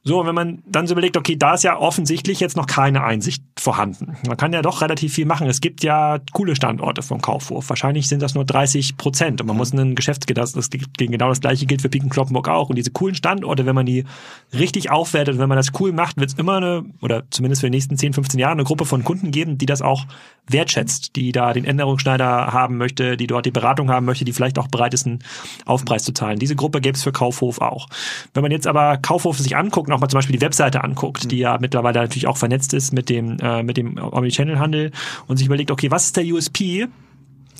So, wenn man dann so überlegt, okay, da ist ja offensichtlich jetzt noch keine Einsicht vorhanden. Man kann ja doch relativ viel machen. Es gibt ja coole Standorte vom Kaufhof. Wahrscheinlich sind das nur 30 Prozent. Und man muss einen Geschäftsgedanken, das genau das gleiche gilt für Piken Kloppenburg auch. Und diese coolen Standorte, wenn man die richtig aufwertet und wenn man das cool macht, wird es immer eine, oder zumindest für die nächsten 10, 15 Jahre, eine Gruppe von Kunden geben, die das auch wertschätzt, die da den Änderungsschneider haben möchte, die dort die Beratung haben möchte, die vielleicht auch bereit ist, einen Aufpreis zu zahlen. Diese Gruppe gäbe es für Kaufhof auch. Wenn man jetzt aber Kaufhof sich anguckt, nochmal zum Beispiel die Webseite anguckt, mhm. die ja mittlerweile natürlich auch vernetzt ist mit dem, äh, mit dem Omnichannel-Handel und sich überlegt, okay, was ist der USP?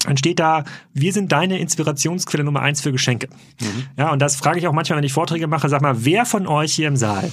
dann steht da, wir sind deine Inspirationsquelle Nummer eins für Geschenke. Mhm. Ja, und das frage ich auch manchmal, wenn ich Vorträge mache, sag mal, wer von euch hier im Saal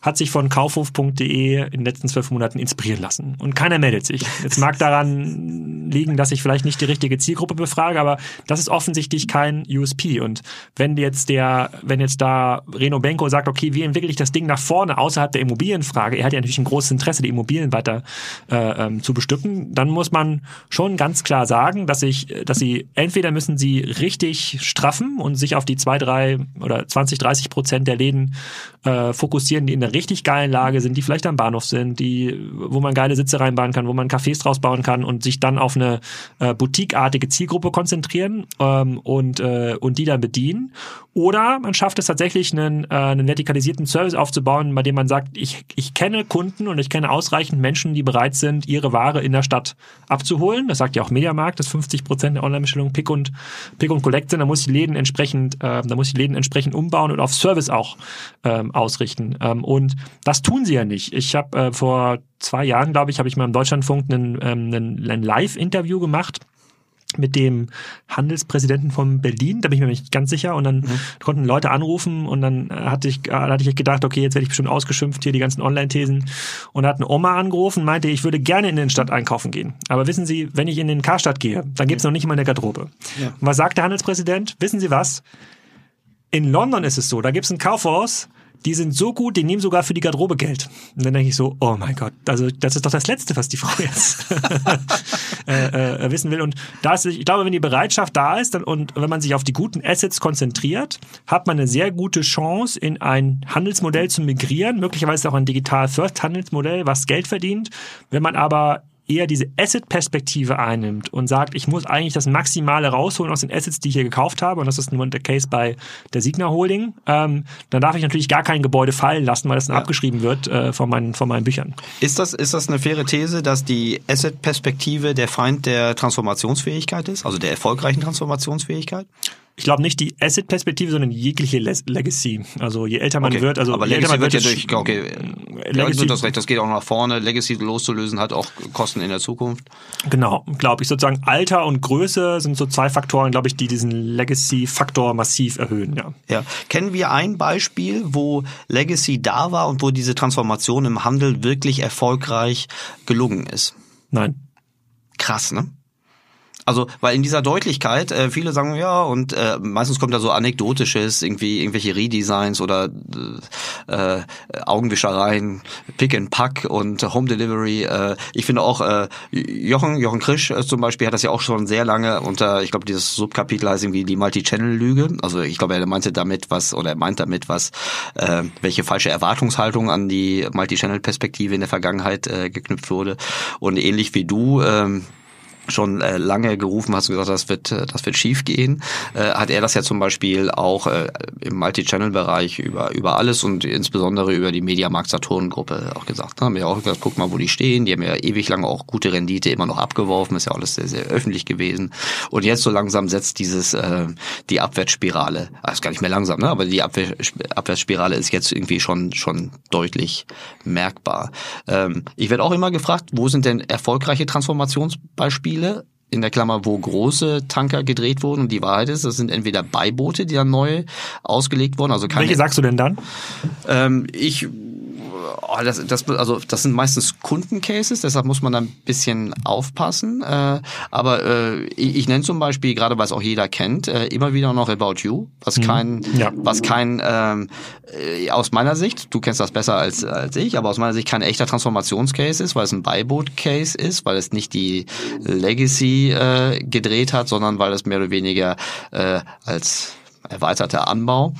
hat sich von kaufhof.de in den letzten zwölf Monaten inspirieren lassen. Und keiner meldet sich. Jetzt mag daran liegen, dass ich vielleicht nicht die richtige Zielgruppe befrage, aber das ist offensichtlich kein USP. Und wenn jetzt der, wenn jetzt da Reno Benko sagt, okay, wie entwickle ich das Ding nach vorne außerhalb der Immobilienfrage, er hat ja natürlich ein großes Interesse, die Immobilien weiter äh, ähm, zu bestücken, dann muss man schon ganz klar sagen, dass ich, dass sie entweder müssen sie richtig straffen und sich auf die zwei, drei oder 20, 30 Prozent der Läden äh, fokussieren, die in der einer richtig geilen Lage sind, die vielleicht am Bahnhof sind, die, wo man geile Sitze reinbauen kann, wo man Cafés draus bauen kann und sich dann auf eine äh, boutiqueartige Zielgruppe konzentrieren ähm, und, äh, und die dann bedienen. Oder man schafft es tatsächlich, einen, äh, einen vertikalisierten Service aufzubauen, bei dem man sagt, ich, ich kenne Kunden und ich kenne ausreichend Menschen, die bereit sind, ihre Ware in der Stadt abzuholen. Das sagt ja auch Mediamarkt, dass 50 Prozent der Online-Bestellungen Pick und, Pick und Collect sind. Da muss ich die Läden entsprechend, äh, da muss ich Läden entsprechend umbauen und auf Service auch ähm, ausrichten. Ähm, und das tun sie ja nicht. Ich habe äh, vor zwei Jahren, glaube ich, habe ich mal im Deutschlandfunk einen, ähm, einen, ein Live-Interview gemacht mit dem Handelspräsidenten von Berlin, da bin ich mir nicht ganz sicher. Und dann mhm. konnten Leute anrufen und dann hatte ich, hatte ich gedacht, okay, jetzt werde ich bestimmt ausgeschimpft, hier die ganzen Online-Thesen. Und da hat eine Oma angerufen, meinte, ich würde gerne in den Stadt einkaufen gehen. Aber wissen Sie, wenn ich in den Karstadt gehe, dann gibt's noch nicht mal eine Garderobe. Ja. Und was sagt der Handelspräsident? Wissen Sie was? In London ist es so, da gibt's ein Kaufhaus, die sind so gut, die nehmen sogar für die Garderobe Geld. Und dann denke ich so, oh mein Gott, also das ist doch das Letzte, was die (laughs) Frau jetzt (laughs) äh, äh, wissen will. Und da ist, ich glaube, wenn die Bereitschaft da ist dann, und wenn man sich auf die guten Assets konzentriert, hat man eine sehr gute Chance, in ein Handelsmodell zu migrieren, möglicherweise auch ein Digital-First-Handelsmodell, was Geld verdient. Wenn man aber eher diese Asset-Perspektive einnimmt und sagt, ich muss eigentlich das Maximale rausholen aus den Assets, die ich hier gekauft habe, und das ist nur der Case bei der Signa Holding, ähm, dann darf ich natürlich gar kein Gebäude fallen lassen, weil das dann ja. abgeschrieben wird äh, von, meinen, von meinen Büchern. Ist das, ist das eine faire These, dass die Asset-Perspektive der Feind der Transformationsfähigkeit ist, also der erfolgreichen Transformationsfähigkeit? Ich glaube nicht die Asset-Perspektive, sondern jegliche Legacy. Also je älter man okay. wird, also aber je Legacy älter man wird, ja durch, okay, Legacy, ja, das recht, das geht auch nach vorne. Legacy loszulösen hat auch Kosten in der Zukunft. Genau, glaube ich. Sozusagen Alter und Größe sind so zwei Faktoren, glaube ich, die diesen Legacy-Faktor massiv erhöhen. Ja. ja. Kennen wir ein Beispiel, wo Legacy da war und wo diese Transformation im Handel wirklich erfolgreich gelungen ist? Nein. Krass, ne? Also, weil in dieser Deutlichkeit, äh, viele sagen ja, und äh, meistens kommt da so anekdotisches, irgendwie irgendwelche Redesigns oder äh, Augenwischereien, Pick and Pack und Home Delivery. Äh, ich finde auch äh, Jochen, Jochen Krisch äh, zum Beispiel hat das ja auch schon sehr lange unter, ich glaube, dieses Subkapitel heißt irgendwie die Multi-Channel-Lüge. Also ich glaube, er meinte damit was, oder er meint damit was, äh, welche falsche Erwartungshaltung an die Multi-Channel-Perspektive in der Vergangenheit äh, geknüpft wurde. Und ähnlich wie du, ähm, schon äh, lange gerufen hast und gesagt, das wird, äh, das wird schief gehen, äh, hat er das ja zum Beispiel auch äh, im Multi-Channel-Bereich über, über alles und insbesondere über die Mediamarkt-Saturn-Gruppe auch gesagt. Ne? Haben wir auch gesagt, guck mal, wo die stehen. Die haben ja ewig lange auch gute Rendite immer noch abgeworfen, ist ja alles sehr, sehr öffentlich gewesen. Und jetzt so langsam setzt dieses äh, die Abwärtsspirale, also ist gar nicht mehr langsam, ne? aber die Abwärtsspirale ist jetzt irgendwie schon, schon deutlich merkbar. Ähm, ich werde auch immer gefragt, wo sind denn erfolgreiche Transformationsbeispiele? Beispiele in der Klammer, wo große Tanker gedreht wurden. Und die Wahrheit ist, das sind entweder Beiboote, die dann neu ausgelegt wurden. Also keine, Welche sagst du denn dann? Ähm, ich oh, das, das, also das sind meistens Kundencases, deshalb muss man da ein bisschen aufpassen. Äh, aber äh, ich, ich nenne zum Beispiel, gerade weil es auch jeder kennt, äh, immer wieder noch About You, was mhm. kein, ja. was kein ähm, äh, aus meiner Sicht, du kennst das besser als, als ich, aber aus meiner Sicht kein echter Transformationscase ist, weil es ein Beiboot-Case ist, weil es nicht die Legacy äh, gedreht hat, sondern weil es mehr oder weniger äh, als erweiterter Anbau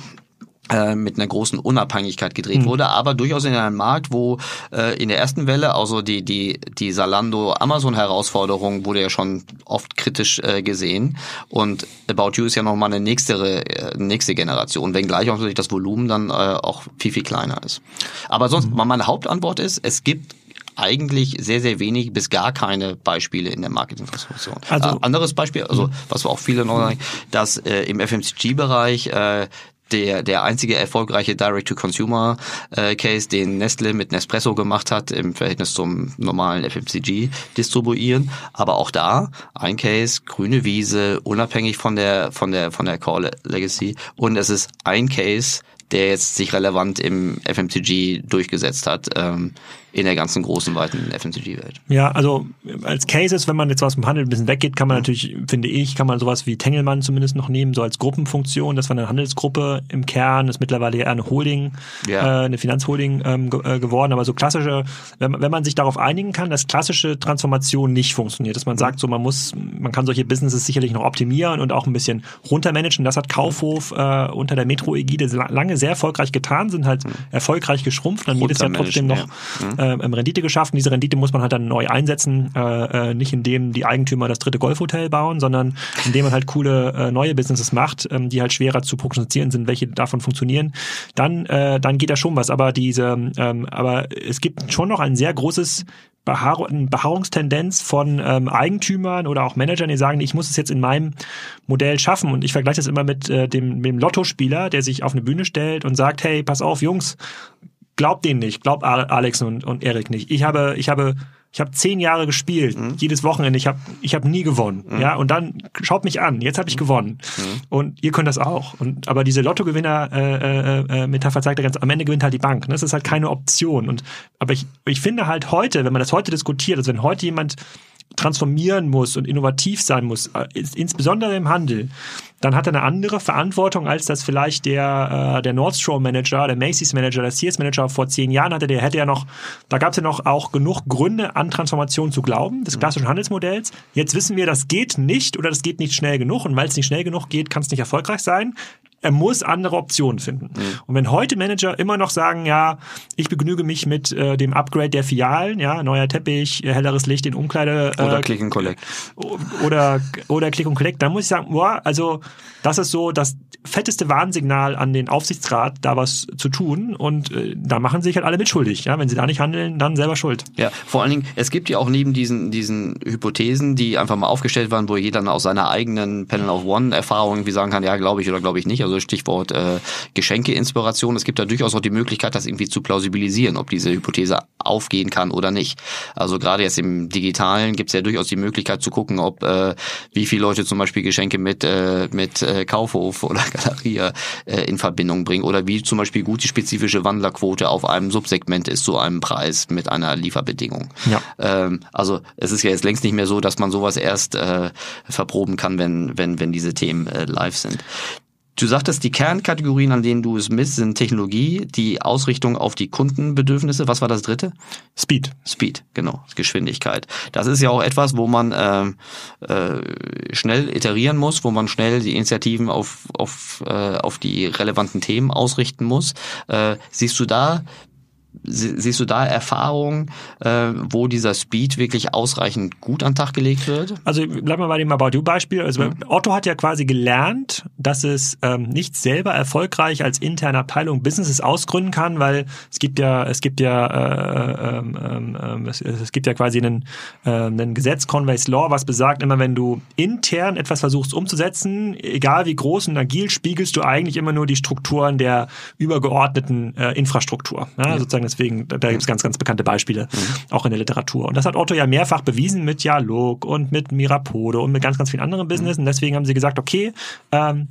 mit einer großen Unabhängigkeit gedreht mhm. wurde, aber durchaus in einem Markt, wo äh, in der ersten Welle, also die die die Salando Amazon Herausforderung wurde ja schon oft kritisch äh, gesehen und About You ist ja noch mal eine nächste äh, nächste Generation, wenngleich auch natürlich das Volumen dann äh, auch viel viel kleiner ist. Aber sonst mhm. meine Hauptantwort ist, es gibt eigentlich sehr, sehr wenig bis gar keine Beispiele in der Marketingtransformation. Also, äh, anderes Beispiel, also mhm. was wir auch viele noch sagen, dass äh, im FMCG-Bereich äh, der, der einzige erfolgreiche Direct-to-Consumer-Case, äh, den Nestle mit Nespresso gemacht hat im Verhältnis zum normalen FMCG distribuieren. Aber auch da ein Case, grüne Wiese, unabhängig von der, von der, von der Core Legacy. Und es ist ein Case, der jetzt sich relevant im FMCG durchgesetzt hat. Ähm, in der ganzen großen, weiten FMCG-Welt. Ja, also als Cases, wenn man jetzt aus dem Handel ein bisschen weggeht, kann man mhm. natürlich, finde ich, kann man sowas wie Tengelmann zumindest noch nehmen, so als Gruppenfunktion. Das war eine Handelsgruppe im Kern, ist mittlerweile eher eine Holding, ja. äh, eine Finanzholding ähm, ge äh, geworden. Aber so klassische, wenn, wenn man sich darauf einigen kann, dass klassische Transformation nicht funktioniert, dass man mhm. sagt, so man muss, man kann solche Businesses sicherlich noch optimieren und auch ein bisschen runtermanagen. Das hat Kaufhof äh, unter der Metro-Ägide lange sehr erfolgreich getan, sind halt mhm. erfolgreich geschrumpft, dann jedes Jahr trotzdem noch ja. Mhm äh, Rendite geschaffen. Diese Rendite muss man halt dann neu einsetzen, äh, äh, nicht indem die Eigentümer das dritte Golfhotel bauen, sondern indem man halt coole äh, neue Businesses macht, ähm, die halt schwerer zu prognostizieren sind, welche davon funktionieren. Dann, äh, dann geht da schon was. Aber diese, ähm, aber es gibt schon noch ein sehr großes Behaar Beharrungstendenz von ähm, Eigentümern oder auch Managern, die sagen, ich muss es jetzt in meinem Modell schaffen. Und ich vergleiche das immer mit äh, dem, mit dem Lottospieler, der sich auf eine Bühne stellt und sagt, hey, pass auf, Jungs, glaub denen nicht, glaub Alex und, und Erik nicht. Ich habe, ich habe, ich habe zehn Jahre gespielt, mhm. jedes Wochenende. Ich habe, ich habe nie gewonnen. Mhm. Ja, und dann schaut mich an. Jetzt habe ich mhm. gewonnen. Mhm. Und ihr könnt das auch. Und aber diese Lottogewinner äh, äh, äh, zeigt ja ganz. Am Ende gewinnt halt die Bank. Ne? Das ist halt keine Option. Und aber ich, ich finde halt heute, wenn man das heute diskutiert, also wenn heute jemand transformieren muss und innovativ sein muss, äh, insbesondere im Handel, dann hat er eine andere Verantwortung, als das vielleicht der, äh, der Nordstrom Manager, der Macy's Manager, der Sears Manager vor zehn Jahren hatte. Der hätte ja noch, da gab es ja noch auch genug Gründe an Transformation zu glauben, des mhm. klassischen Handelsmodells. Jetzt wissen wir, das geht nicht oder das geht nicht schnell genug und weil es nicht schnell genug geht, kann es nicht erfolgreich sein er muss andere Optionen finden. Mhm. Und wenn heute Manager immer noch sagen, ja, ich begnüge mich mit äh, dem Upgrade der Filialen, ja, neuer Teppich, äh, helleres Licht in Umkleide äh, oder Click and Collect oder oder Click and Collect, dann muss ich sagen, boah, also das ist so das fetteste Warnsignal an den Aufsichtsrat, da was zu tun und äh, da machen sich halt alle mitschuldig, ja, wenn sie da nicht handeln, dann selber schuld. Ja, vor allen Dingen, es gibt ja auch neben diesen diesen Hypothesen, die einfach mal aufgestellt waren, wo jeder dann aus seiner eigenen Panel of One Erfahrung irgendwie sagen kann, ja, glaube ich oder glaube ich nicht. Also also Stichwort äh, Geschenkeinspiration. Es gibt da durchaus auch die Möglichkeit, das irgendwie zu plausibilisieren, ob diese Hypothese aufgehen kann oder nicht. Also gerade jetzt im Digitalen gibt es ja durchaus die Möglichkeit zu gucken, ob äh, wie viele Leute zum Beispiel Geschenke mit äh, mit äh, Kaufhof (laughs) oder Galerie äh, in Verbindung bringen oder wie zum Beispiel gut die spezifische Wandlerquote auf einem Subsegment ist zu einem Preis mit einer Lieferbedingung. Ja. Ähm, also es ist ja jetzt längst nicht mehr so, dass man sowas erst äh, verproben kann, wenn wenn wenn diese Themen äh, live sind. Du sagtest, die Kernkategorien, an denen du es misst, sind Technologie, die Ausrichtung auf die Kundenbedürfnisse. Was war das dritte? Speed. Speed, genau, Geschwindigkeit. Das ist ja auch etwas, wo man äh, äh, schnell iterieren muss, wo man schnell die Initiativen auf, auf, äh, auf die relevanten Themen ausrichten muss. Äh, siehst du da Siehst du da Erfahrungen, äh, wo dieser Speed wirklich ausreichend gut an den Tag gelegt wird? Also bleiben wir bei dem About You-Beispiel. Also mhm. Otto hat ja quasi gelernt, dass es ähm, nicht selber erfolgreich als interne Abteilung Businesses ausgründen kann, weil es gibt ja, es gibt ja, äh, ähm, ähm es, es, gibt ja quasi einen, äh, einen Gesetz, Conway's Law, was besagt, immer wenn du intern etwas versuchst umzusetzen, egal wie groß und agil, spiegelst du eigentlich immer nur die Strukturen der übergeordneten äh, Infrastruktur. Ja, ja. Sozusagen deswegen, da gibt es ganz, ganz bekannte Beispiele, mhm. auch in der Literatur. Und das hat Otto ja mehrfach bewiesen mit Dialog und mit Mirapode und mit ganz, ganz vielen anderen Business. Und deswegen haben sie gesagt, okay, ähm,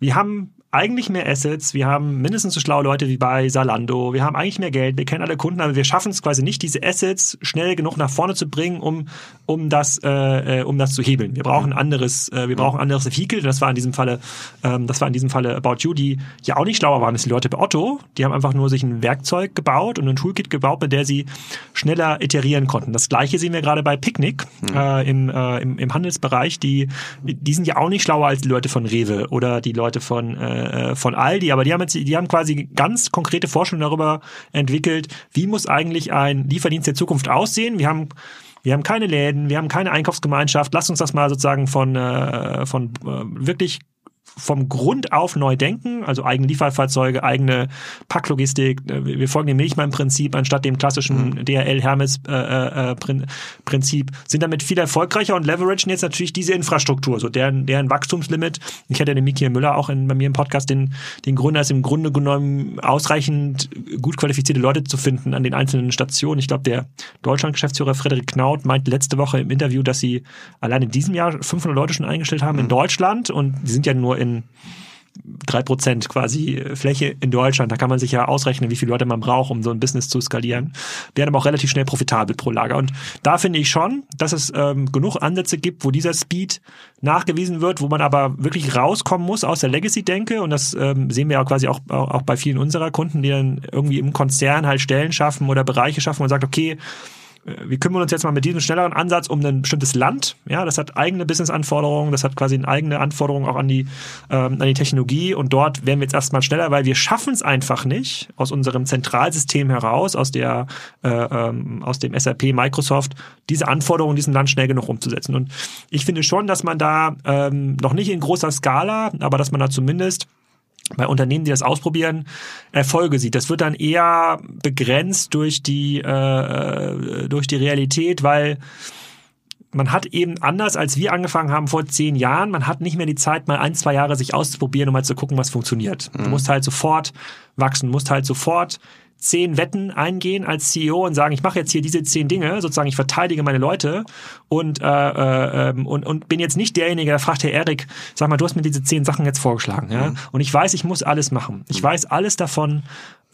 wir haben eigentlich mehr Assets, wir haben mindestens so schlaue Leute wie bei Salando, wir haben eigentlich mehr Geld, wir kennen alle Kunden, aber wir schaffen es quasi nicht, diese Assets schnell genug nach vorne zu bringen, um, um, das, äh, äh um das zu hebeln. Wir brauchen anderes, äh, wir brauchen anderes Vehikel. Das war in diesem Falle, ähm, das war in diesem Falle About You, die ja auch nicht schlauer waren als die Leute bei Otto. Die haben einfach nur sich ein Werkzeug gebaut und ein Toolkit gebaut, mit der sie schneller iterieren konnten. Das gleiche sehen wir gerade bei Picnic mhm. äh, im, äh, im, im Handelsbereich. Die, die sind ja auch nicht schlauer als die Leute von Rewe oder die Leute von äh, äh, von Aldi, aber die haben jetzt, die haben quasi ganz konkrete Forschungen darüber entwickelt, wie muss eigentlich ein Lieferdienst der Zukunft aussehen. Wir haben wir haben keine Läden, wir haben keine Einkaufsgemeinschaft. Lasst uns das mal sozusagen von, äh, von äh, wirklich vom Grund auf neu denken, also eigene Lieferfahrzeuge, eigene Packlogistik. Äh, wir folgen dem Milchmann-Prinzip anstatt dem klassischen mhm. DRL-Hermes-Prinzip, äh, sind damit viel erfolgreicher und leveragen jetzt natürlich diese Infrastruktur, so deren, deren Wachstumslimit. Ich hatte den Miki Müller auch in, bei mir im Podcast den, den Gründer, ist im Grunde genommen ausreichend gut qualifizierte Leute zu finden an den einzelnen Stationen. Ich glaube, der Deutschland-Geschäftsführer Frederik Knaut meinte letzte Woche im Interview, dass sie allein in diesem Jahr 500 Leute schon eingestellt haben mhm. in Deutschland und die sind ja nur in drei Prozent quasi Fläche in Deutschland. Da kann man sich ja ausrechnen, wie viele Leute man braucht, um so ein Business zu skalieren. Werden aber auch relativ schnell profitabel pro Lager. Und da finde ich schon, dass es ähm, genug Ansätze gibt, wo dieser Speed nachgewiesen wird, wo man aber wirklich rauskommen muss aus der Legacy-Denke. Und das ähm, sehen wir ja quasi auch, auch bei vielen unserer Kunden, die dann irgendwie im Konzern halt Stellen schaffen oder Bereiche schaffen und sagt, okay, äh, wir kümmern uns jetzt mal mit diesem schnelleren Ansatz um ein bestimmtes Land. Ja, das hat eigene Business-Anforderungen, das hat quasi eine eigene Anforderung auch an die, ähm, an die Technologie und dort werden wir jetzt erstmal schneller, weil wir schaffen es einfach nicht aus unserem Zentralsystem heraus, aus der, äh, ähm, aus dem SAP Microsoft, diese Anforderungen in diesem Land schnell genug umzusetzen. Und ich finde schon, dass man da ähm, noch nicht in großer Skala, aber dass man da zumindest bei Unternehmen, die das ausprobieren, Erfolge sieht. Das wird dann eher begrenzt durch die äh, äh, durch die Realität, weil man hat eben anders, als wir angefangen haben vor zehn Jahren, man hat nicht mehr die Zeit, mal ein, zwei Jahre sich auszuprobieren, um mal zu gucken, was funktioniert. Mhm. Du musst halt sofort wachsen, musst halt sofort zehn Wetten eingehen als CEO und sagen, ich mache jetzt hier diese zehn Dinge, sozusagen ich verteidige meine Leute und, äh, äh, ähm, und, und bin jetzt nicht derjenige, der fragt, Herr Erik, sag mal, du hast mir diese zehn Sachen jetzt vorgeschlagen. Ja? Mhm. Und ich weiß, ich muss alles machen. Ich mhm. weiß alles davon,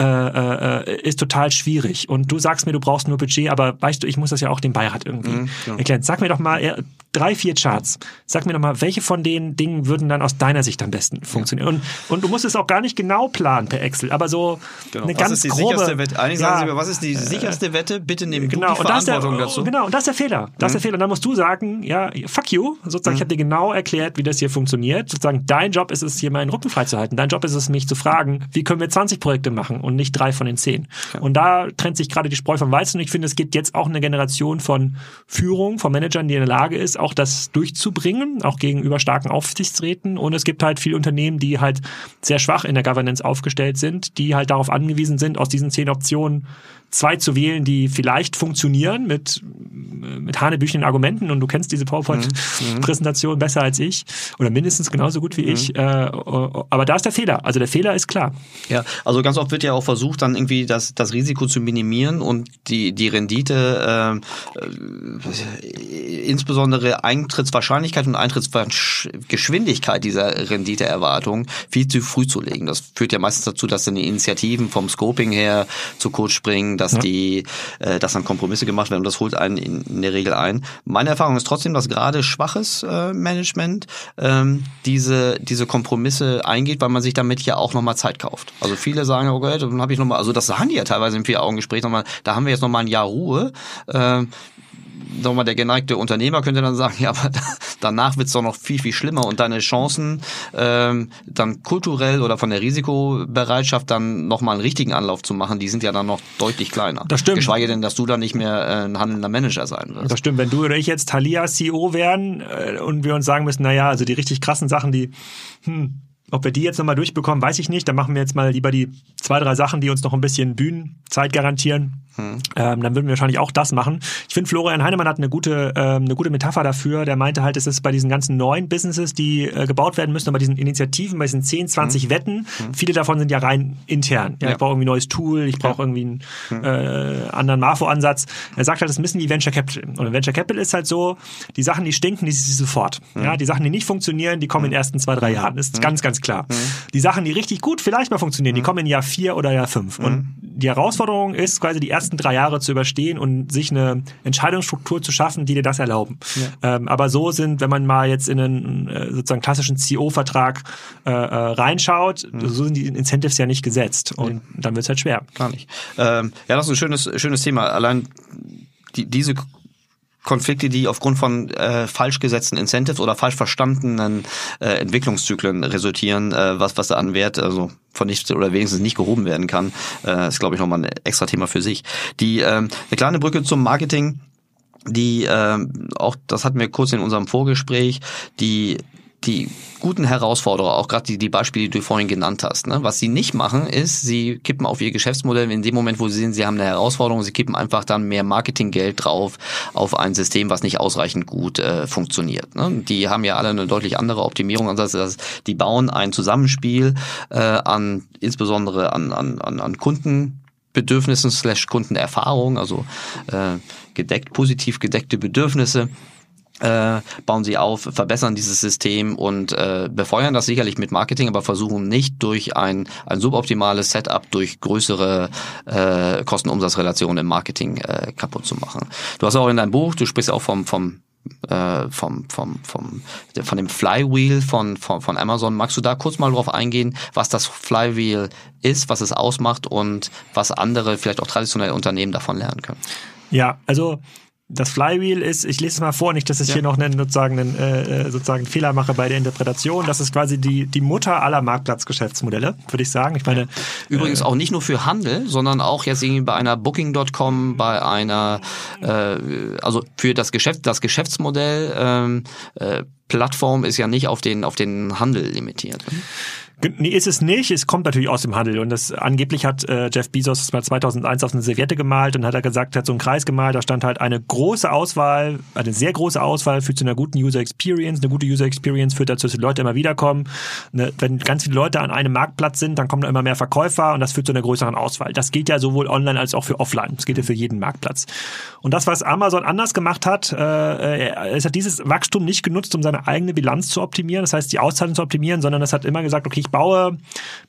äh, äh, ist total schwierig. Und du sagst mir, du brauchst nur Budget, aber weißt du, ich muss das ja auch dem Beirat irgendwie mhm, ja. erklären. Sag mir doch mal drei, vier Charts. Sag mir doch mal, welche von den Dingen würden dann aus deiner Sicht am besten funktionieren? Und, und du musst es auch gar nicht genau planen per Excel, aber so genau. eine was ganz ist die grobe, sicherste Wette? Eigentlich ja, sagen Sie mir, was ist die sicherste Wette? Bitte nehmen genau, die Verantwortung der, dazu. Genau, und das ist der Fehler. Das ist der mhm. Fehler. Und dann musst du sagen, ja, fuck you. Sozusagen, mhm. ich habe dir genau erklärt, wie das hier funktioniert. Sozusagen, dein Job ist es, hier meinen Rücken freizuhalten. Dein Job ist es, mich zu fragen, wie können wir 20 Projekte machen und nicht drei von den zehn. Ja. Und da trennt sich gerade die Spreu vom Weizen. Und ich finde, es gibt jetzt auch eine Generation von Führung, von Managern, die in der Lage ist, auch das durchzubringen, auch gegenüber starken Aufsichtsräten. Und es gibt halt viele Unternehmen, die halt sehr schwach in der Governance aufgestellt sind, die halt darauf angewiesen sind, aus diesen zehn Optionen zwei zu wählen, die vielleicht funktionieren mit, mit hanebüchenden Argumenten und du kennst diese PowerPoint-Präsentation mhm. besser als ich oder mindestens genauso gut wie mhm. ich. Äh, aber da ist der Fehler. Also der Fehler ist klar. Ja, also ganz oft wird ja auch versucht, dann irgendwie das, das Risiko zu minimieren und die, die Rendite, äh, äh, insbesondere Eintrittswahrscheinlichkeit und Eintrittsgeschwindigkeit dieser Renditeerwartung viel zu früh zu legen. Das führt ja meistens dazu, dass dann die Initiativen vom Scoping her zu kurz springen, dass ja. die, äh, dass dann Kompromisse gemacht werden und das holt einen in, in, der Regel ein. Meine Erfahrung ist trotzdem, dass gerade schwaches äh, Management ähm, diese diese Kompromisse eingeht, weil man sich damit ja auch nochmal Zeit kauft. Also viele sagen, okay, dann habe ich nochmal, also das sagen die ja teilweise im Vier-Augen-Gespräch nochmal, da haben wir jetzt nochmal ein Jahr Ruhe. Äh, mal, der geneigte Unternehmer könnte dann sagen, (laughs) ja, aber danach wird's doch noch viel, viel schlimmer und deine Chancen ähm, dann kulturell oder von der Risikobereitschaft dann nochmal einen richtigen Anlauf zu machen, die sind ja dann noch deutlich kleiner. Das stimmt. Geschweige denn, dass du dann nicht mehr äh, ein handelnder Manager sein wirst. Das stimmt. Wenn du oder ich jetzt Thalia CEO wären äh, und wir uns sagen müssen, na ja, also die richtig krassen Sachen, die hm, ob wir die jetzt nochmal durchbekommen, weiß ich nicht. Dann machen wir jetzt mal lieber die zwei, drei Sachen, die uns noch ein bisschen Bühnenzeit garantieren. Hm. Ähm, dann würden wir wahrscheinlich auch das machen. Ich finde, Florian Heinemann hat eine gute, ähm, eine gute Metapher dafür. Der meinte halt, es ist bei diesen ganzen neuen Businesses, die äh, gebaut werden müssen, bei diesen Initiativen, bei diesen 10, 20 hm. Wetten, hm. viele davon sind ja rein intern. Ja, ja. Ich brauche irgendwie ein neues Tool, ich brauche ja. irgendwie einen hm. äh, anderen Marfo-Ansatz. Er sagt halt, das müssen wie Venture Capital. Und Venture Capital ist halt so, die Sachen, die stinken, die sie sofort. Hm. Ja, die Sachen, die nicht funktionieren, die kommen in den ersten zwei, drei Jahren. Das ist ganz, ganz klar. Die Sachen, die richtig gut vielleicht mal funktionieren, die kommen in Jahr vier oder Jahr fünf. Und die Herausforderung ist quasi die ersten drei Jahre zu überstehen und sich eine Entscheidungsstruktur zu schaffen, die dir das erlauben. Ja. Ähm, aber so sind, wenn man mal jetzt in einen äh, sozusagen klassischen CEO-Vertrag äh, äh, reinschaut, mhm. so sind die Incentives ja nicht gesetzt und nee. dann wird es halt schwer. Gar nicht. Ähm, ja, das ist ein schönes, schönes Thema. Allein die, diese Konflikte, die aufgrund von äh, falsch gesetzten Incentives oder falsch verstandenen äh, Entwicklungszyklen resultieren, äh, was was da an Wert also von nichts oder wenigstens nicht gehoben werden kann, äh, ist glaube ich nochmal ein extra Thema für sich. Die äh, eine kleine Brücke zum Marketing die äh, auch das hatten wir kurz in unserem Vorgespräch, die die guten Herausforderer, auch gerade die, die Beispiele, die du vorhin genannt hast. Ne? Was sie nicht machen, ist, sie kippen auf ihr Geschäftsmodell in dem Moment, wo sie sehen, sie haben eine Herausforderung, sie kippen einfach dann mehr Marketinggeld drauf auf ein System, was nicht ausreichend gut äh, funktioniert. Ne? Die haben ja alle eine deutlich andere Optimierung. Also die bauen ein Zusammenspiel äh, an insbesondere an, an, an, an Kunden. Bedürfnissen slash Kundenerfahrung, also äh, gedeckt, positiv gedeckte Bedürfnisse äh, bauen sie auf, verbessern dieses System und äh, befeuern das sicherlich mit Marketing, aber versuchen nicht durch ein, ein suboptimales Setup durch größere äh, Kosten-Umsatz-Relationen im Marketing äh, kaputt zu machen. Du hast auch in deinem Buch, du sprichst auch vom, vom äh, vom, vom, vom, von dem Flywheel von, von, von Amazon. Magst du da kurz mal drauf eingehen, was das Flywheel ist, was es ausmacht und was andere, vielleicht auch traditionelle Unternehmen davon lernen können? Ja, also das Flywheel ist, ich lese es mal vor, nicht, dass ich ja. hier noch einen, sozusagen einen äh, äh, sozusagen Fehler mache bei der Interpretation. Das ist quasi die, die Mutter aller Marktplatzgeschäftsmodelle, würde ich sagen. Ich meine, Übrigens äh, auch nicht nur für Handel, sondern auch jetzt irgendwie bei einer Booking.com, bei einer, äh, also für das Geschäft, das Geschäftsmodell ähm, äh, Plattform ist ja nicht auf den, auf den Handel limitiert. Nee, ist es nicht. Es kommt natürlich aus dem Handel. Und das angeblich hat äh, Jeff Bezos mal 2001 auf eine Serviette gemalt und hat er gesagt, hat so einen Kreis gemalt, da stand halt eine große Auswahl, eine sehr große Auswahl führt zu einer guten User Experience. Eine gute User Experience führt dazu, dass die Leute immer wiederkommen. Ne, wenn ganz viele Leute an einem Marktplatz sind, dann kommen da immer mehr Verkäufer und das führt zu einer größeren Auswahl. Das gilt ja sowohl online als auch für offline. Das gilt ja für jeden Marktplatz. Und das, was Amazon anders gemacht hat, äh, es hat dieses Wachstum nicht genutzt, um seine eigene Bilanz zu optimieren, das heißt die Auszahlung zu optimieren, sondern es hat immer gesagt, okay, ich baue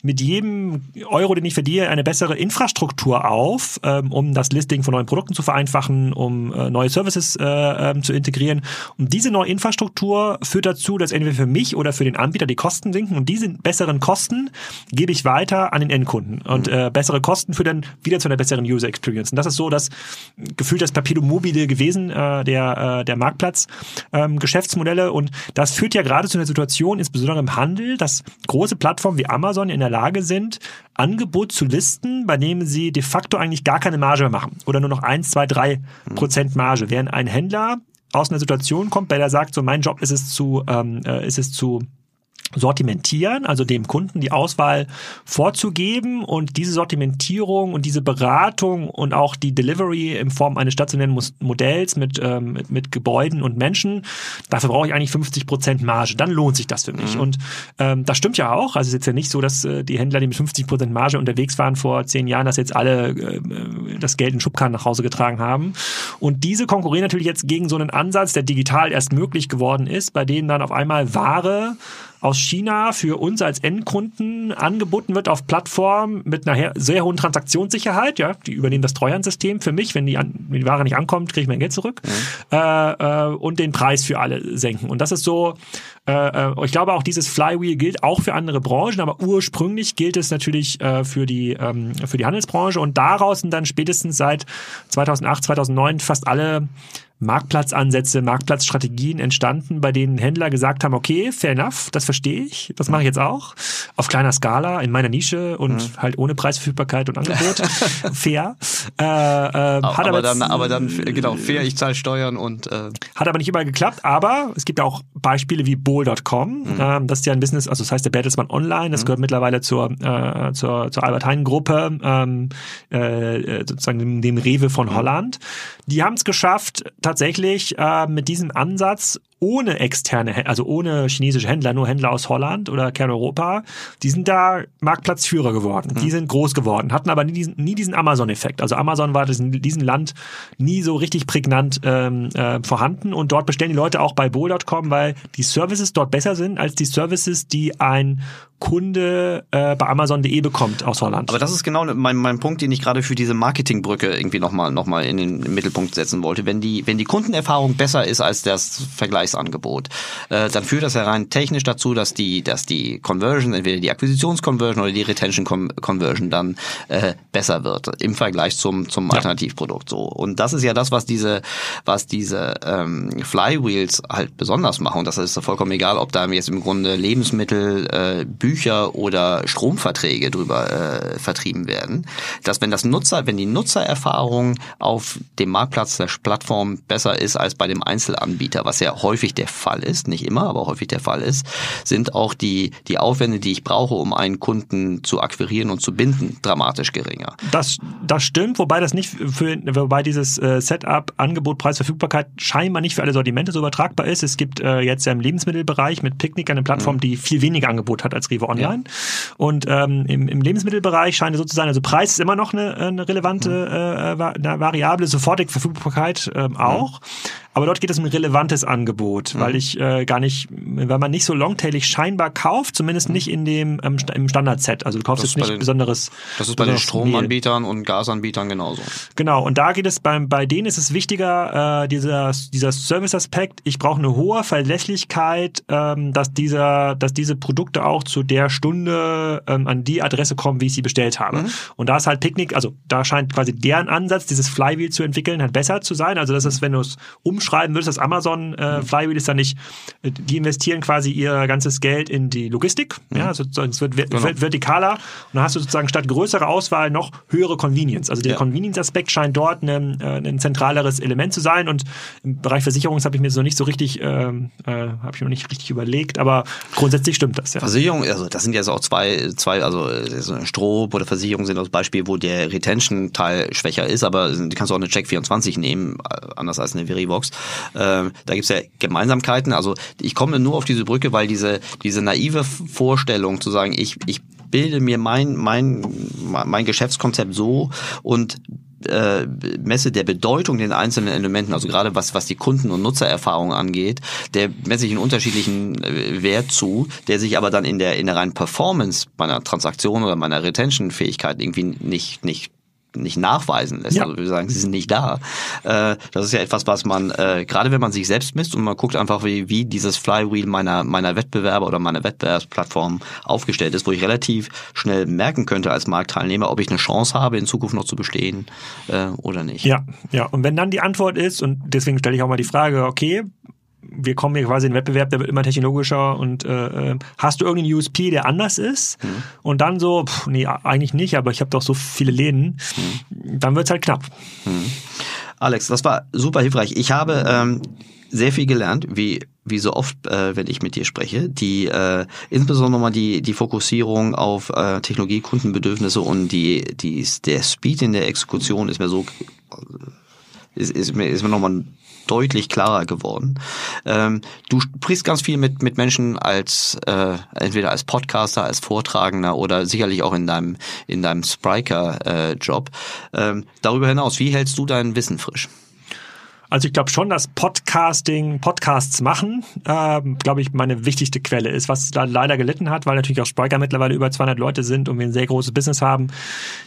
mit jedem Euro, den ich verdiene, eine bessere Infrastruktur auf, ähm, um das Listing von neuen Produkten zu vereinfachen, um äh, neue Services äh, ähm, zu integrieren. Und diese neue Infrastruktur führt dazu, dass entweder für mich oder für den Anbieter die Kosten sinken und diese besseren Kosten gebe ich weiter an den Endkunden. Und mhm. äh, bessere Kosten führen dann wieder zu einer besseren User Experience. Und das ist so das gefühlt das Perpetuum mobile gewesen, äh, der, äh, der Marktplatz ähm, Geschäftsmodelle. Und das führt ja gerade zu einer Situation, insbesondere im Handel, dass große Plattformen wie Amazon in der Lage sind, Angebot zu listen, bei dem sie de facto eigentlich gar keine Marge mehr machen oder nur noch eins, zwei, drei Prozent Marge. Während ein Händler aus einer Situation kommt, bei der sagt, so mein Job ist es zu, ähm, äh, ist es zu sortimentieren, also dem Kunden die Auswahl vorzugeben und diese Sortimentierung und diese Beratung und auch die Delivery in Form eines stationären Modells mit, ähm, mit, mit Gebäuden und Menschen, dafür brauche ich eigentlich 50 Prozent Marge. Dann lohnt sich das für mich. Mhm. Und ähm, das stimmt ja auch. Also es ist jetzt ja nicht so, dass äh, die Händler, die mit 50 Prozent Marge unterwegs waren vor zehn Jahren, dass jetzt alle äh, das Geld in Schubkarren nach Hause getragen haben. Und diese konkurrieren natürlich jetzt gegen so einen Ansatz, der digital erst möglich geworden ist, bei dem dann auf einmal Ware aus China für uns als Endkunden angeboten wird auf Plattformen mit einer sehr hohen Transaktionssicherheit. Ja, die übernehmen das Treuhandsystem für mich. Wenn die, an, wenn die Ware nicht ankommt, kriege ich mein Geld zurück. Mhm. Äh, äh, und den Preis für alle senken. Und das ist so, äh, äh, ich glaube auch dieses Flywheel gilt auch für andere Branchen, aber ursprünglich gilt es natürlich äh, für die ähm, für die Handelsbranche und daraus sind dann spätestens seit 2008, 2009 fast alle Marktplatzansätze, Marktplatzstrategien entstanden, bei denen Händler gesagt haben, okay, fair enough, das verstehe ich, das mache ich jetzt auch. Auf kleiner Skala, in meiner Nische und mhm. halt ohne Preisverfügbarkeit und Angebot. (laughs) fair. Äh, äh, aber, hat aber, aber dann, aber dann, genau, fair, ich zahle Steuern und äh Hat aber nicht immer geklappt, aber es gibt auch Beispiele wie Bowl.com. Mhm. Ähm, das ist ja ein Business, also das heißt der Bertelsmann Online, das mhm. gehört mittlerweile zur, äh, zur, zur Albert Heijn Gruppe, ähm, äh, sozusagen dem, dem Rewe von mhm. Holland. Die haben es geschafft, tatsächlich äh, mit diesem Ansatz ohne externe, also ohne chinesische Händler, nur Händler aus Holland oder Kerneuropa, die sind da Marktplatzführer geworden. Mhm. Die sind groß geworden, hatten aber nie diesen, nie diesen Amazon-Effekt. Also Amazon war in diesem Land nie so richtig prägnant ähm, äh, vorhanden und dort bestellen die Leute auch bei Bowl.com, weil die Services dort besser sind als die Services, die ein Kunde äh, bei Amazon.de bekommt aus Holland. Aber das ist genau mein, mein Punkt, den ich gerade für diese Marketingbrücke irgendwie nochmal noch mal in den Mittelpunkt setzen wollte. Wenn die, wenn die Kundenerfahrung besser ist als das Vergleichsangebot, äh, dann führt das ja rein technisch dazu, dass die, dass die Conversion, entweder die Akquisitionsconversion oder die Retention Conversion dann äh, besser wird im Vergleich zum, zum Alternativprodukt. So. Und das ist ja das, was diese, was diese ähm, Flywheels halt besonders machen. Und das ist vollkommen egal, ob da jetzt im Grunde Lebensmittel, äh, Bücher oder Stromverträge drüber äh, vertrieben werden, dass wenn das Nutzer, wenn die Nutzererfahrung auf dem Marktplatz der Plattform besser ist als bei dem Einzelanbieter, was ja häufig der Fall ist, nicht immer, aber häufig der Fall ist, sind auch die, die Aufwände, die ich brauche, um einen Kunden zu akquirieren und zu binden, dramatisch geringer. Das, das stimmt, wobei das nicht für, wobei dieses äh, Setup, Angebot, Preis, Verfügbarkeit scheinbar nicht für alle Sortimente so übertragbar ist. Es gibt äh, jetzt ja im Lebensmittelbereich mit Picknick eine Plattform, mhm. die viel weniger Angebot hat als Rewe Online. Ja. Und ähm, im, im Lebensmittelbereich scheint es so zu sein, also Preis ist immer noch eine, eine relevante mhm. äh, eine Variable, sofortige Verfügbarkeit ähm, auch. Mhm. Aber dort geht es um ein relevantes Angebot, mhm. weil ich äh, gar nicht, weil man nicht so longtailig scheinbar kauft, zumindest nicht in dem ähm, im Standard-Set. Also du kaufst das jetzt nicht den, besonderes. Das ist bei den Stromanbietern und Gasanbietern genauso. Genau. Und da geht es beim bei denen ist es wichtiger äh, dieser dieser Service-Aspekt. Ich brauche eine hohe Verlässlichkeit, ähm, dass dieser dass diese Produkte auch zu der Stunde ähm, an die Adresse kommen, wie ich sie bestellt habe. Mhm. Und da ist halt Picknick, also da scheint quasi deren Ansatz, dieses Flywheel zu entwickeln, halt besser zu sein. Also das ist, wenn du es um umschreiben würdest, das Amazon äh, mhm. Flywheel ist da nicht, äh, die investieren quasi ihr ganzes Geld in die Logistik, mhm. ja, sozusagen, es wird genau. vertikaler und dann hast du sozusagen statt größere Auswahl noch höhere Convenience. Also der ja. Convenience-Aspekt scheint dort ein, äh, ein zentraleres Element zu sein und im Bereich Versicherung habe ich mir so nicht so richtig, ähm, äh, habe ich mir noch nicht richtig überlegt, aber grundsätzlich stimmt das, ja. Versicherung, also das sind jetzt auch zwei, zwei, also Stroh oder Versicherung sind das Beispiel, wo der Retention-Teil schwächer ist, aber du kannst auch eine Check24 nehmen, äh, anders als eine Verivox. Äh, da gibt's ja Gemeinsamkeiten. Also ich komme nur auf diese Brücke, weil diese, diese naive Vorstellung zu sagen, ich, ich bilde mir mein, mein, mein Geschäftskonzept so und äh, messe der Bedeutung den einzelnen Elementen, also gerade was, was die Kunden- und Nutzererfahrung angeht, der messe ich einen unterschiedlichen äh, Wert zu, der sich aber dann in der, in der reinen Performance meiner Transaktion oder meiner Retention-Fähigkeit irgendwie nicht, nicht nicht nachweisen lässt. Ja. Also wir sagen, sie sind nicht da. Äh, das ist ja etwas, was man, äh, gerade wenn man sich selbst misst und man guckt einfach, wie, wie dieses Flywheel meiner, meiner Wettbewerber oder meiner Wettbewerbsplattform aufgestellt ist, wo ich relativ schnell merken könnte als Marktteilnehmer, ob ich eine Chance habe, in Zukunft noch zu bestehen äh, oder nicht. Ja, ja. Und wenn dann die Antwort ist, und deswegen stelle ich auch mal die Frage, okay, wir kommen hier quasi in den Wettbewerb, der wird immer technologischer und äh, äh hast du irgendeinen USP, der anders ist? Mhm. Und dann so, pff, nee, eigentlich nicht, aber ich habe doch so viele Läden, mhm. dann wird's halt knapp. Mhm. Alex, das war super hilfreich. Ich habe ähm, sehr viel gelernt, wie wie so oft, äh, wenn ich mit dir spreche, die äh, insbesondere mal die die Fokussierung auf äh, Technologie, Kundenbedürfnisse und die die der Speed in der Exekution ist mir so ist, ist mir ist mir nochmal deutlich klarer geworden. Ähm, du sprichst ganz viel mit, mit Menschen als äh, entweder als Podcaster, als Vortragender oder sicherlich auch in deinem, in deinem Spriker-Job. Äh, ähm, darüber hinaus, wie hältst du dein Wissen frisch? Also ich glaube schon, dass Podcasting, Podcasts machen, äh, glaube ich, meine wichtigste Quelle ist, was da leider gelitten hat, weil natürlich auch Spriker mittlerweile über 200 Leute sind und wir ein sehr großes Business haben.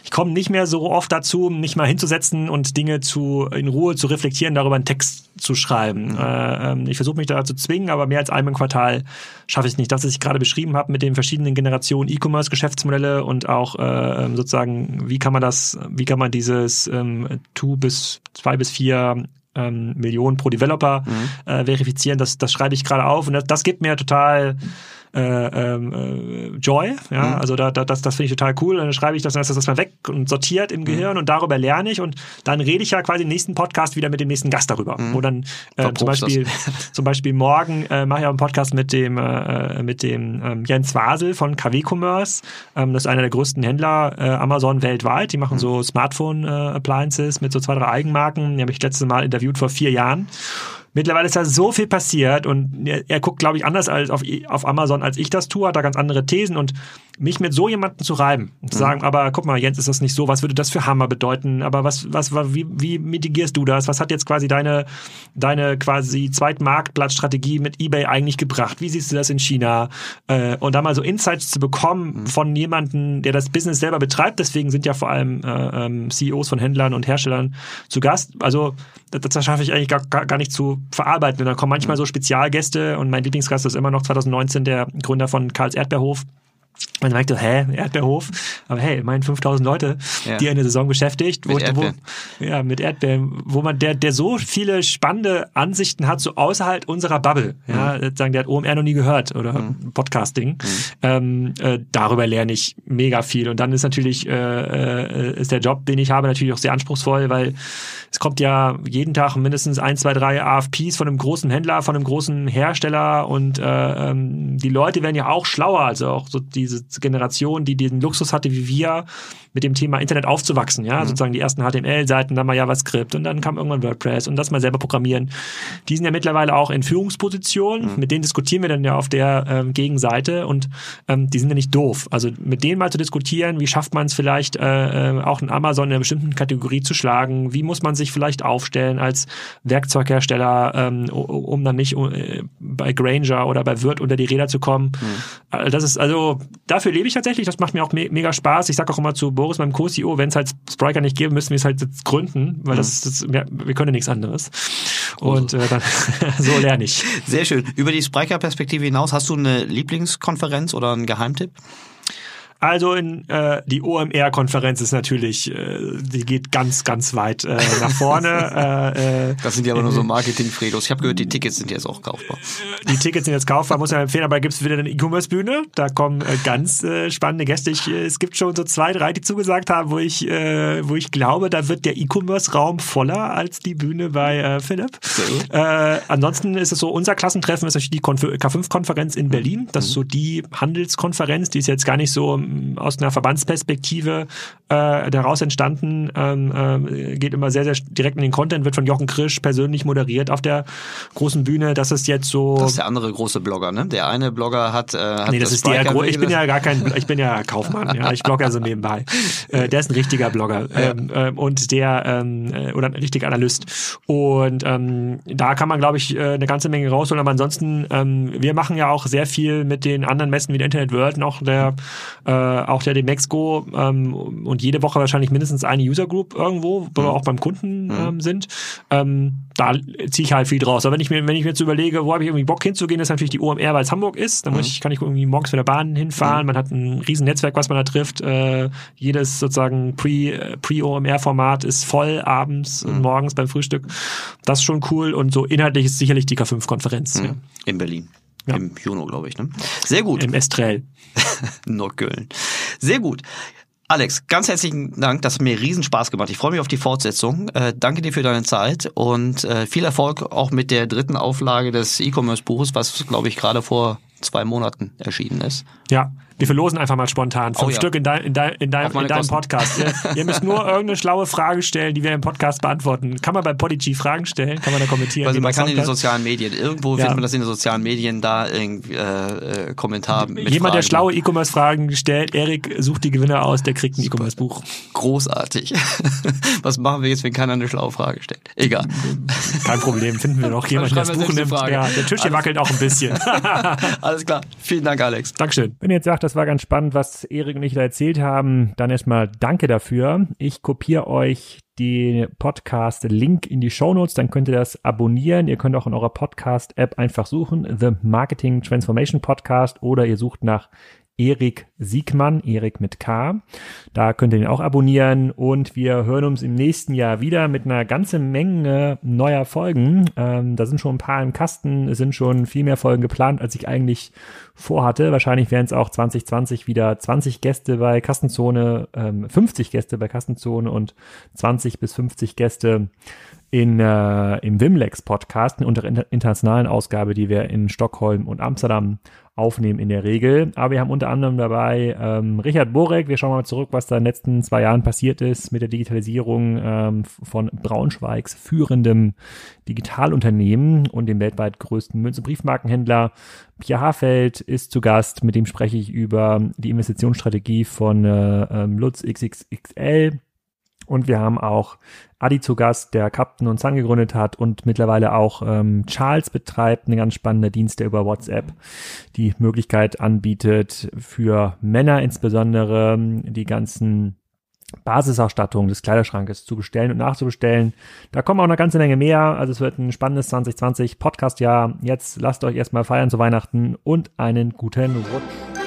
Ich komme nicht mehr so oft dazu, mich mal hinzusetzen und Dinge zu in Ruhe zu reflektieren, darüber einen Text zu schreiben. Mhm. Äh, ähm, ich versuche mich da zu zwingen, aber mehr als einmal im Quartal schaffe ich nicht. Das, was ich gerade beschrieben habe mit den verschiedenen Generationen E-Commerce-Geschäftsmodelle und auch äh, sozusagen, wie kann man das, wie kann man dieses ähm, two bis zwei bis vier ähm, Millionen pro Developer mhm. äh, verifizieren. Das, das schreibe ich gerade auf und das, das gibt mir total äh, ähm, äh, Joy. Ja, mhm. also da, da, das, das finde ich total cool. Und dann schreibe ich das, dann ist das mal weg und sortiert im mhm. Gehirn und darüber lerne ich und dann rede ich ja quasi im nächsten Podcast wieder mit dem nächsten Gast darüber. Mhm. Wo dann äh, zum Beispiel, (laughs) zum Beispiel morgen äh, mache ich auch einen Podcast mit dem äh, mit dem ähm, Jens Wasel von KW Commerce. Ähm, das ist einer der größten Händler äh, Amazon weltweit. Die machen mhm. so Smartphone äh, Appliances mit so zwei drei Eigenmarken. Die habe ich letztes Mal interviewt vor vier Jahren. Mittlerweile ist da so viel passiert und er, er guckt, glaube ich, anders als auf, auf Amazon, als ich das tue, hat da ganz andere Thesen und mich mit so jemandem zu reiben und zu mhm. sagen, aber guck mal, Jens, ist das nicht so, was würde das für Hammer bedeuten, aber was, was, wie, wie mitigierst du das? Was hat jetzt quasi deine, deine quasi Zweitmarktplatzstrategie mit eBay eigentlich gebracht? Wie siehst du das in China? Äh, und da mal so Insights zu bekommen mhm. von jemandem, der das Business selber betreibt, deswegen sind ja vor allem äh, ähm, CEOs von Händlern und Herstellern zu Gast. Also das, das schaffe ich eigentlich gar, gar nicht zu verarbeiten. Und dann kommen manchmal mhm. so Spezialgäste und mein Lieblingsgast ist immer noch 2019 der Gründer von Karls Erdbeerhof man merkt so, hä, Erdbeerhof? Aber hey, immerhin 5000 Leute, ja. die eine Saison beschäftigt. Mit wo, Erdbeeren. Wo, ja, mit Erdbeeren. Wo man, der, der so viele spannende Ansichten hat, so außerhalb unserer Bubble. Ja, mhm. sagen, der hat OMR noch nie gehört oder mhm. Podcasting. Mhm. Ähm, äh, darüber lerne ich mega viel. Und dann ist natürlich, äh, äh, ist der Job, den ich habe, natürlich auch sehr anspruchsvoll, weil es kommt ja jeden Tag mindestens ein, zwei, drei AFPs von einem großen Händler, von einem großen Hersteller und äh, ähm, die Leute werden ja auch schlauer, also auch so diese Generation, die diesen Luxus hatte wie wir, mit dem Thema Internet aufzuwachsen, ja, mhm. sozusagen die ersten HTML-Seiten, dann mal JavaScript und dann kam irgendwann WordPress und das mal selber programmieren. Die sind ja mittlerweile auch in Führungspositionen, mhm. mit denen diskutieren wir dann ja auf der ähm, Gegenseite und ähm, die sind ja nicht doof. Also mit denen mal zu diskutieren, wie schafft man es vielleicht äh, äh, auch in Amazon in einer bestimmten Kategorie zu schlagen, wie muss man sich vielleicht aufstellen als Werkzeughersteller, ähm, um dann nicht äh, bei Granger oder bei Wirt unter die Räder zu kommen. Mhm. Das ist also, dafür lebe ich tatsächlich, das macht mir auch me mega Spaß. Ich sage auch immer zu Boris, meinem Co-CEO, wenn es halt Spriker nicht gäbe, müssten wir es halt jetzt gründen, weil mhm. das, das wir, wir können ja nichts anderes. Und äh, dann, (laughs) so lerne ich. Sehr schön. Über die Spriker-Perspektive hinaus, hast du eine Lieblingskonferenz oder einen Geheimtipp? Also in, äh, die OMR-Konferenz ist natürlich, äh, die geht ganz, ganz weit äh, nach vorne. (laughs) äh, äh, das sind ja aber nur so Marketing-Fredos. Ich habe gehört, die Tickets sind jetzt auch kaufbar. Die Tickets sind jetzt kaufbar, muss man empfehlen, aber gibt es wieder eine E-Commerce-Bühne. Da kommen äh, ganz äh, spannende Gäste. Ich, äh, es gibt schon so zwei, drei, die zugesagt haben, wo ich, äh, wo ich glaube, da wird der E-Commerce-Raum voller als die Bühne bei äh, Philipp. Äh, ansonsten ist es so, unser Klassentreffen ist natürlich die K5-Konferenz in Berlin. Das ist so die Handelskonferenz, die ist jetzt gar nicht so aus einer Verbandsperspektive äh, daraus entstanden, ähm, äh, geht immer sehr, sehr direkt in den Content, wird von Jochen Krisch persönlich moderiert auf der großen Bühne. Das ist jetzt so. Das ist der andere große Blogger, ne? Der eine Blogger hat. Äh, hat nee, das, das ist der. Gro ich bin ja gar kein, ich bin ja Kaufmann, ja. Ich blogge also nebenbei. Äh, der ist ein richtiger Blogger ähm, äh, und der ähm, äh, oder ein richtiger Analyst. Und ähm, da kann man, glaube ich, äh, eine ganze Menge rausholen. Aber ansonsten, ähm, wir machen ja auch sehr viel mit den anderen Messen wie der Internet World noch der äh, auch der Demexco ähm, und jede Woche wahrscheinlich mindestens eine User Group irgendwo, wo wir mhm. auch beim Kunden mhm. ähm, sind. Ähm, da ziehe ich halt viel draus. Aber wenn ich mir, wenn ich mir jetzt überlege, wo habe ich irgendwie Bock hinzugehen, ist natürlich die OMR, weil es Hamburg ist. Dann muss mhm. ich, kann ich irgendwie morgens mit der Bahn hinfahren. Mhm. Man hat ein riesen Netzwerk, was man da trifft. Äh, jedes sozusagen Pre-OMR-Format ist voll abends und morgens beim Frühstück. Das ist schon cool. Und so inhaltlich ist sicherlich die K5-Konferenz. Ja. In Berlin. Ja. Im Juno, glaube ich. Ne? Sehr gut. Im Estrell. (laughs) Nordköln. Sehr gut. Alex, ganz herzlichen Dank. Das hat mir riesen Spaß gemacht. Ich freue mich auf die Fortsetzung. Äh, danke dir für deine Zeit und äh, viel Erfolg auch mit der dritten Auflage des E-Commerce-Buches, was, glaube ich, gerade vor zwei Monaten erschienen ist. Ja, wir verlosen einfach mal spontan fünf oh, ja. Stück in, dein, in, dein, in, dein, in deinem Podcast. ihr, ihr, müsst nur irgendeine schlaue Frage stellen, die wir im Podcast beantworten. Kann man bei Podigy Fragen stellen? Kann man da kommentieren? Also man kann in den sozialen Medien, irgendwo ja. findet man das in den sozialen Medien, da irgendwie äh, äh, Kommentar mit Jemand, Fragen. der schlaue E-Commerce-Fragen stellt, Erik sucht die Gewinner aus, der kriegt ein E-Commerce-Buch. Großartig. (laughs) Was machen wir jetzt, wenn keiner eine schlaue Frage stellt? Egal. Kein Problem, finden wir noch jemanden, der das Buch nimmt. Ja, der Tisch hier wackelt auch ein bisschen. (laughs) Alles klar. Vielen Dank, Alex. Dankeschön. Wenn ihr jetzt sagt, das war ganz spannend, was Erik und ich da erzählt haben, dann erstmal danke dafür. Ich kopiere euch den Podcast-Link in die Shownotes, dann könnt ihr das abonnieren. Ihr könnt auch in eurer Podcast-App einfach suchen, The Marketing Transformation Podcast oder ihr sucht nach Erik Siegmann, Erik mit K. Da könnt ihr ihn auch abonnieren und wir hören uns im nächsten Jahr wieder mit einer ganzen Menge neuer Folgen. Ähm, da sind schon ein paar im Kasten, es sind schon viel mehr Folgen geplant, als ich eigentlich vorhatte. Wahrscheinlich werden es auch 2020 wieder 20 Gäste bei Kastenzone, ähm, 50 Gäste bei Kastenzone und 20 bis 50 Gäste in, äh, im Wimlex Podcast, in unserer internationalen Ausgabe, die wir in Stockholm und Amsterdam aufnehmen in der Regel. Aber wir haben unter anderem dabei ähm, Richard Borek. Wir schauen mal zurück, was da in den letzten zwei Jahren passiert ist mit der Digitalisierung ähm, von Braunschweigs führendem Digitalunternehmen und dem weltweit größten Münz- und Briefmarkenhändler. Pierre Hafeld ist zu Gast, mit dem spreche ich über die Investitionsstrategie von äh, ähm, Lutz XXXL und wir haben auch Adi zu Gast, der Captain und Sun gegründet hat und mittlerweile auch ähm, Charles betreibt, eine ganz spannende Dienst, der über WhatsApp die Möglichkeit anbietet, für Männer insbesondere die ganzen Basisausstattung des Kleiderschrankes zu bestellen und nachzubestellen. Da kommen auch eine ganze Menge mehr. Also es wird ein spannendes 2020 Podcast-Jahr. Jetzt lasst euch erstmal feiern zu Weihnachten und einen guten Rutsch.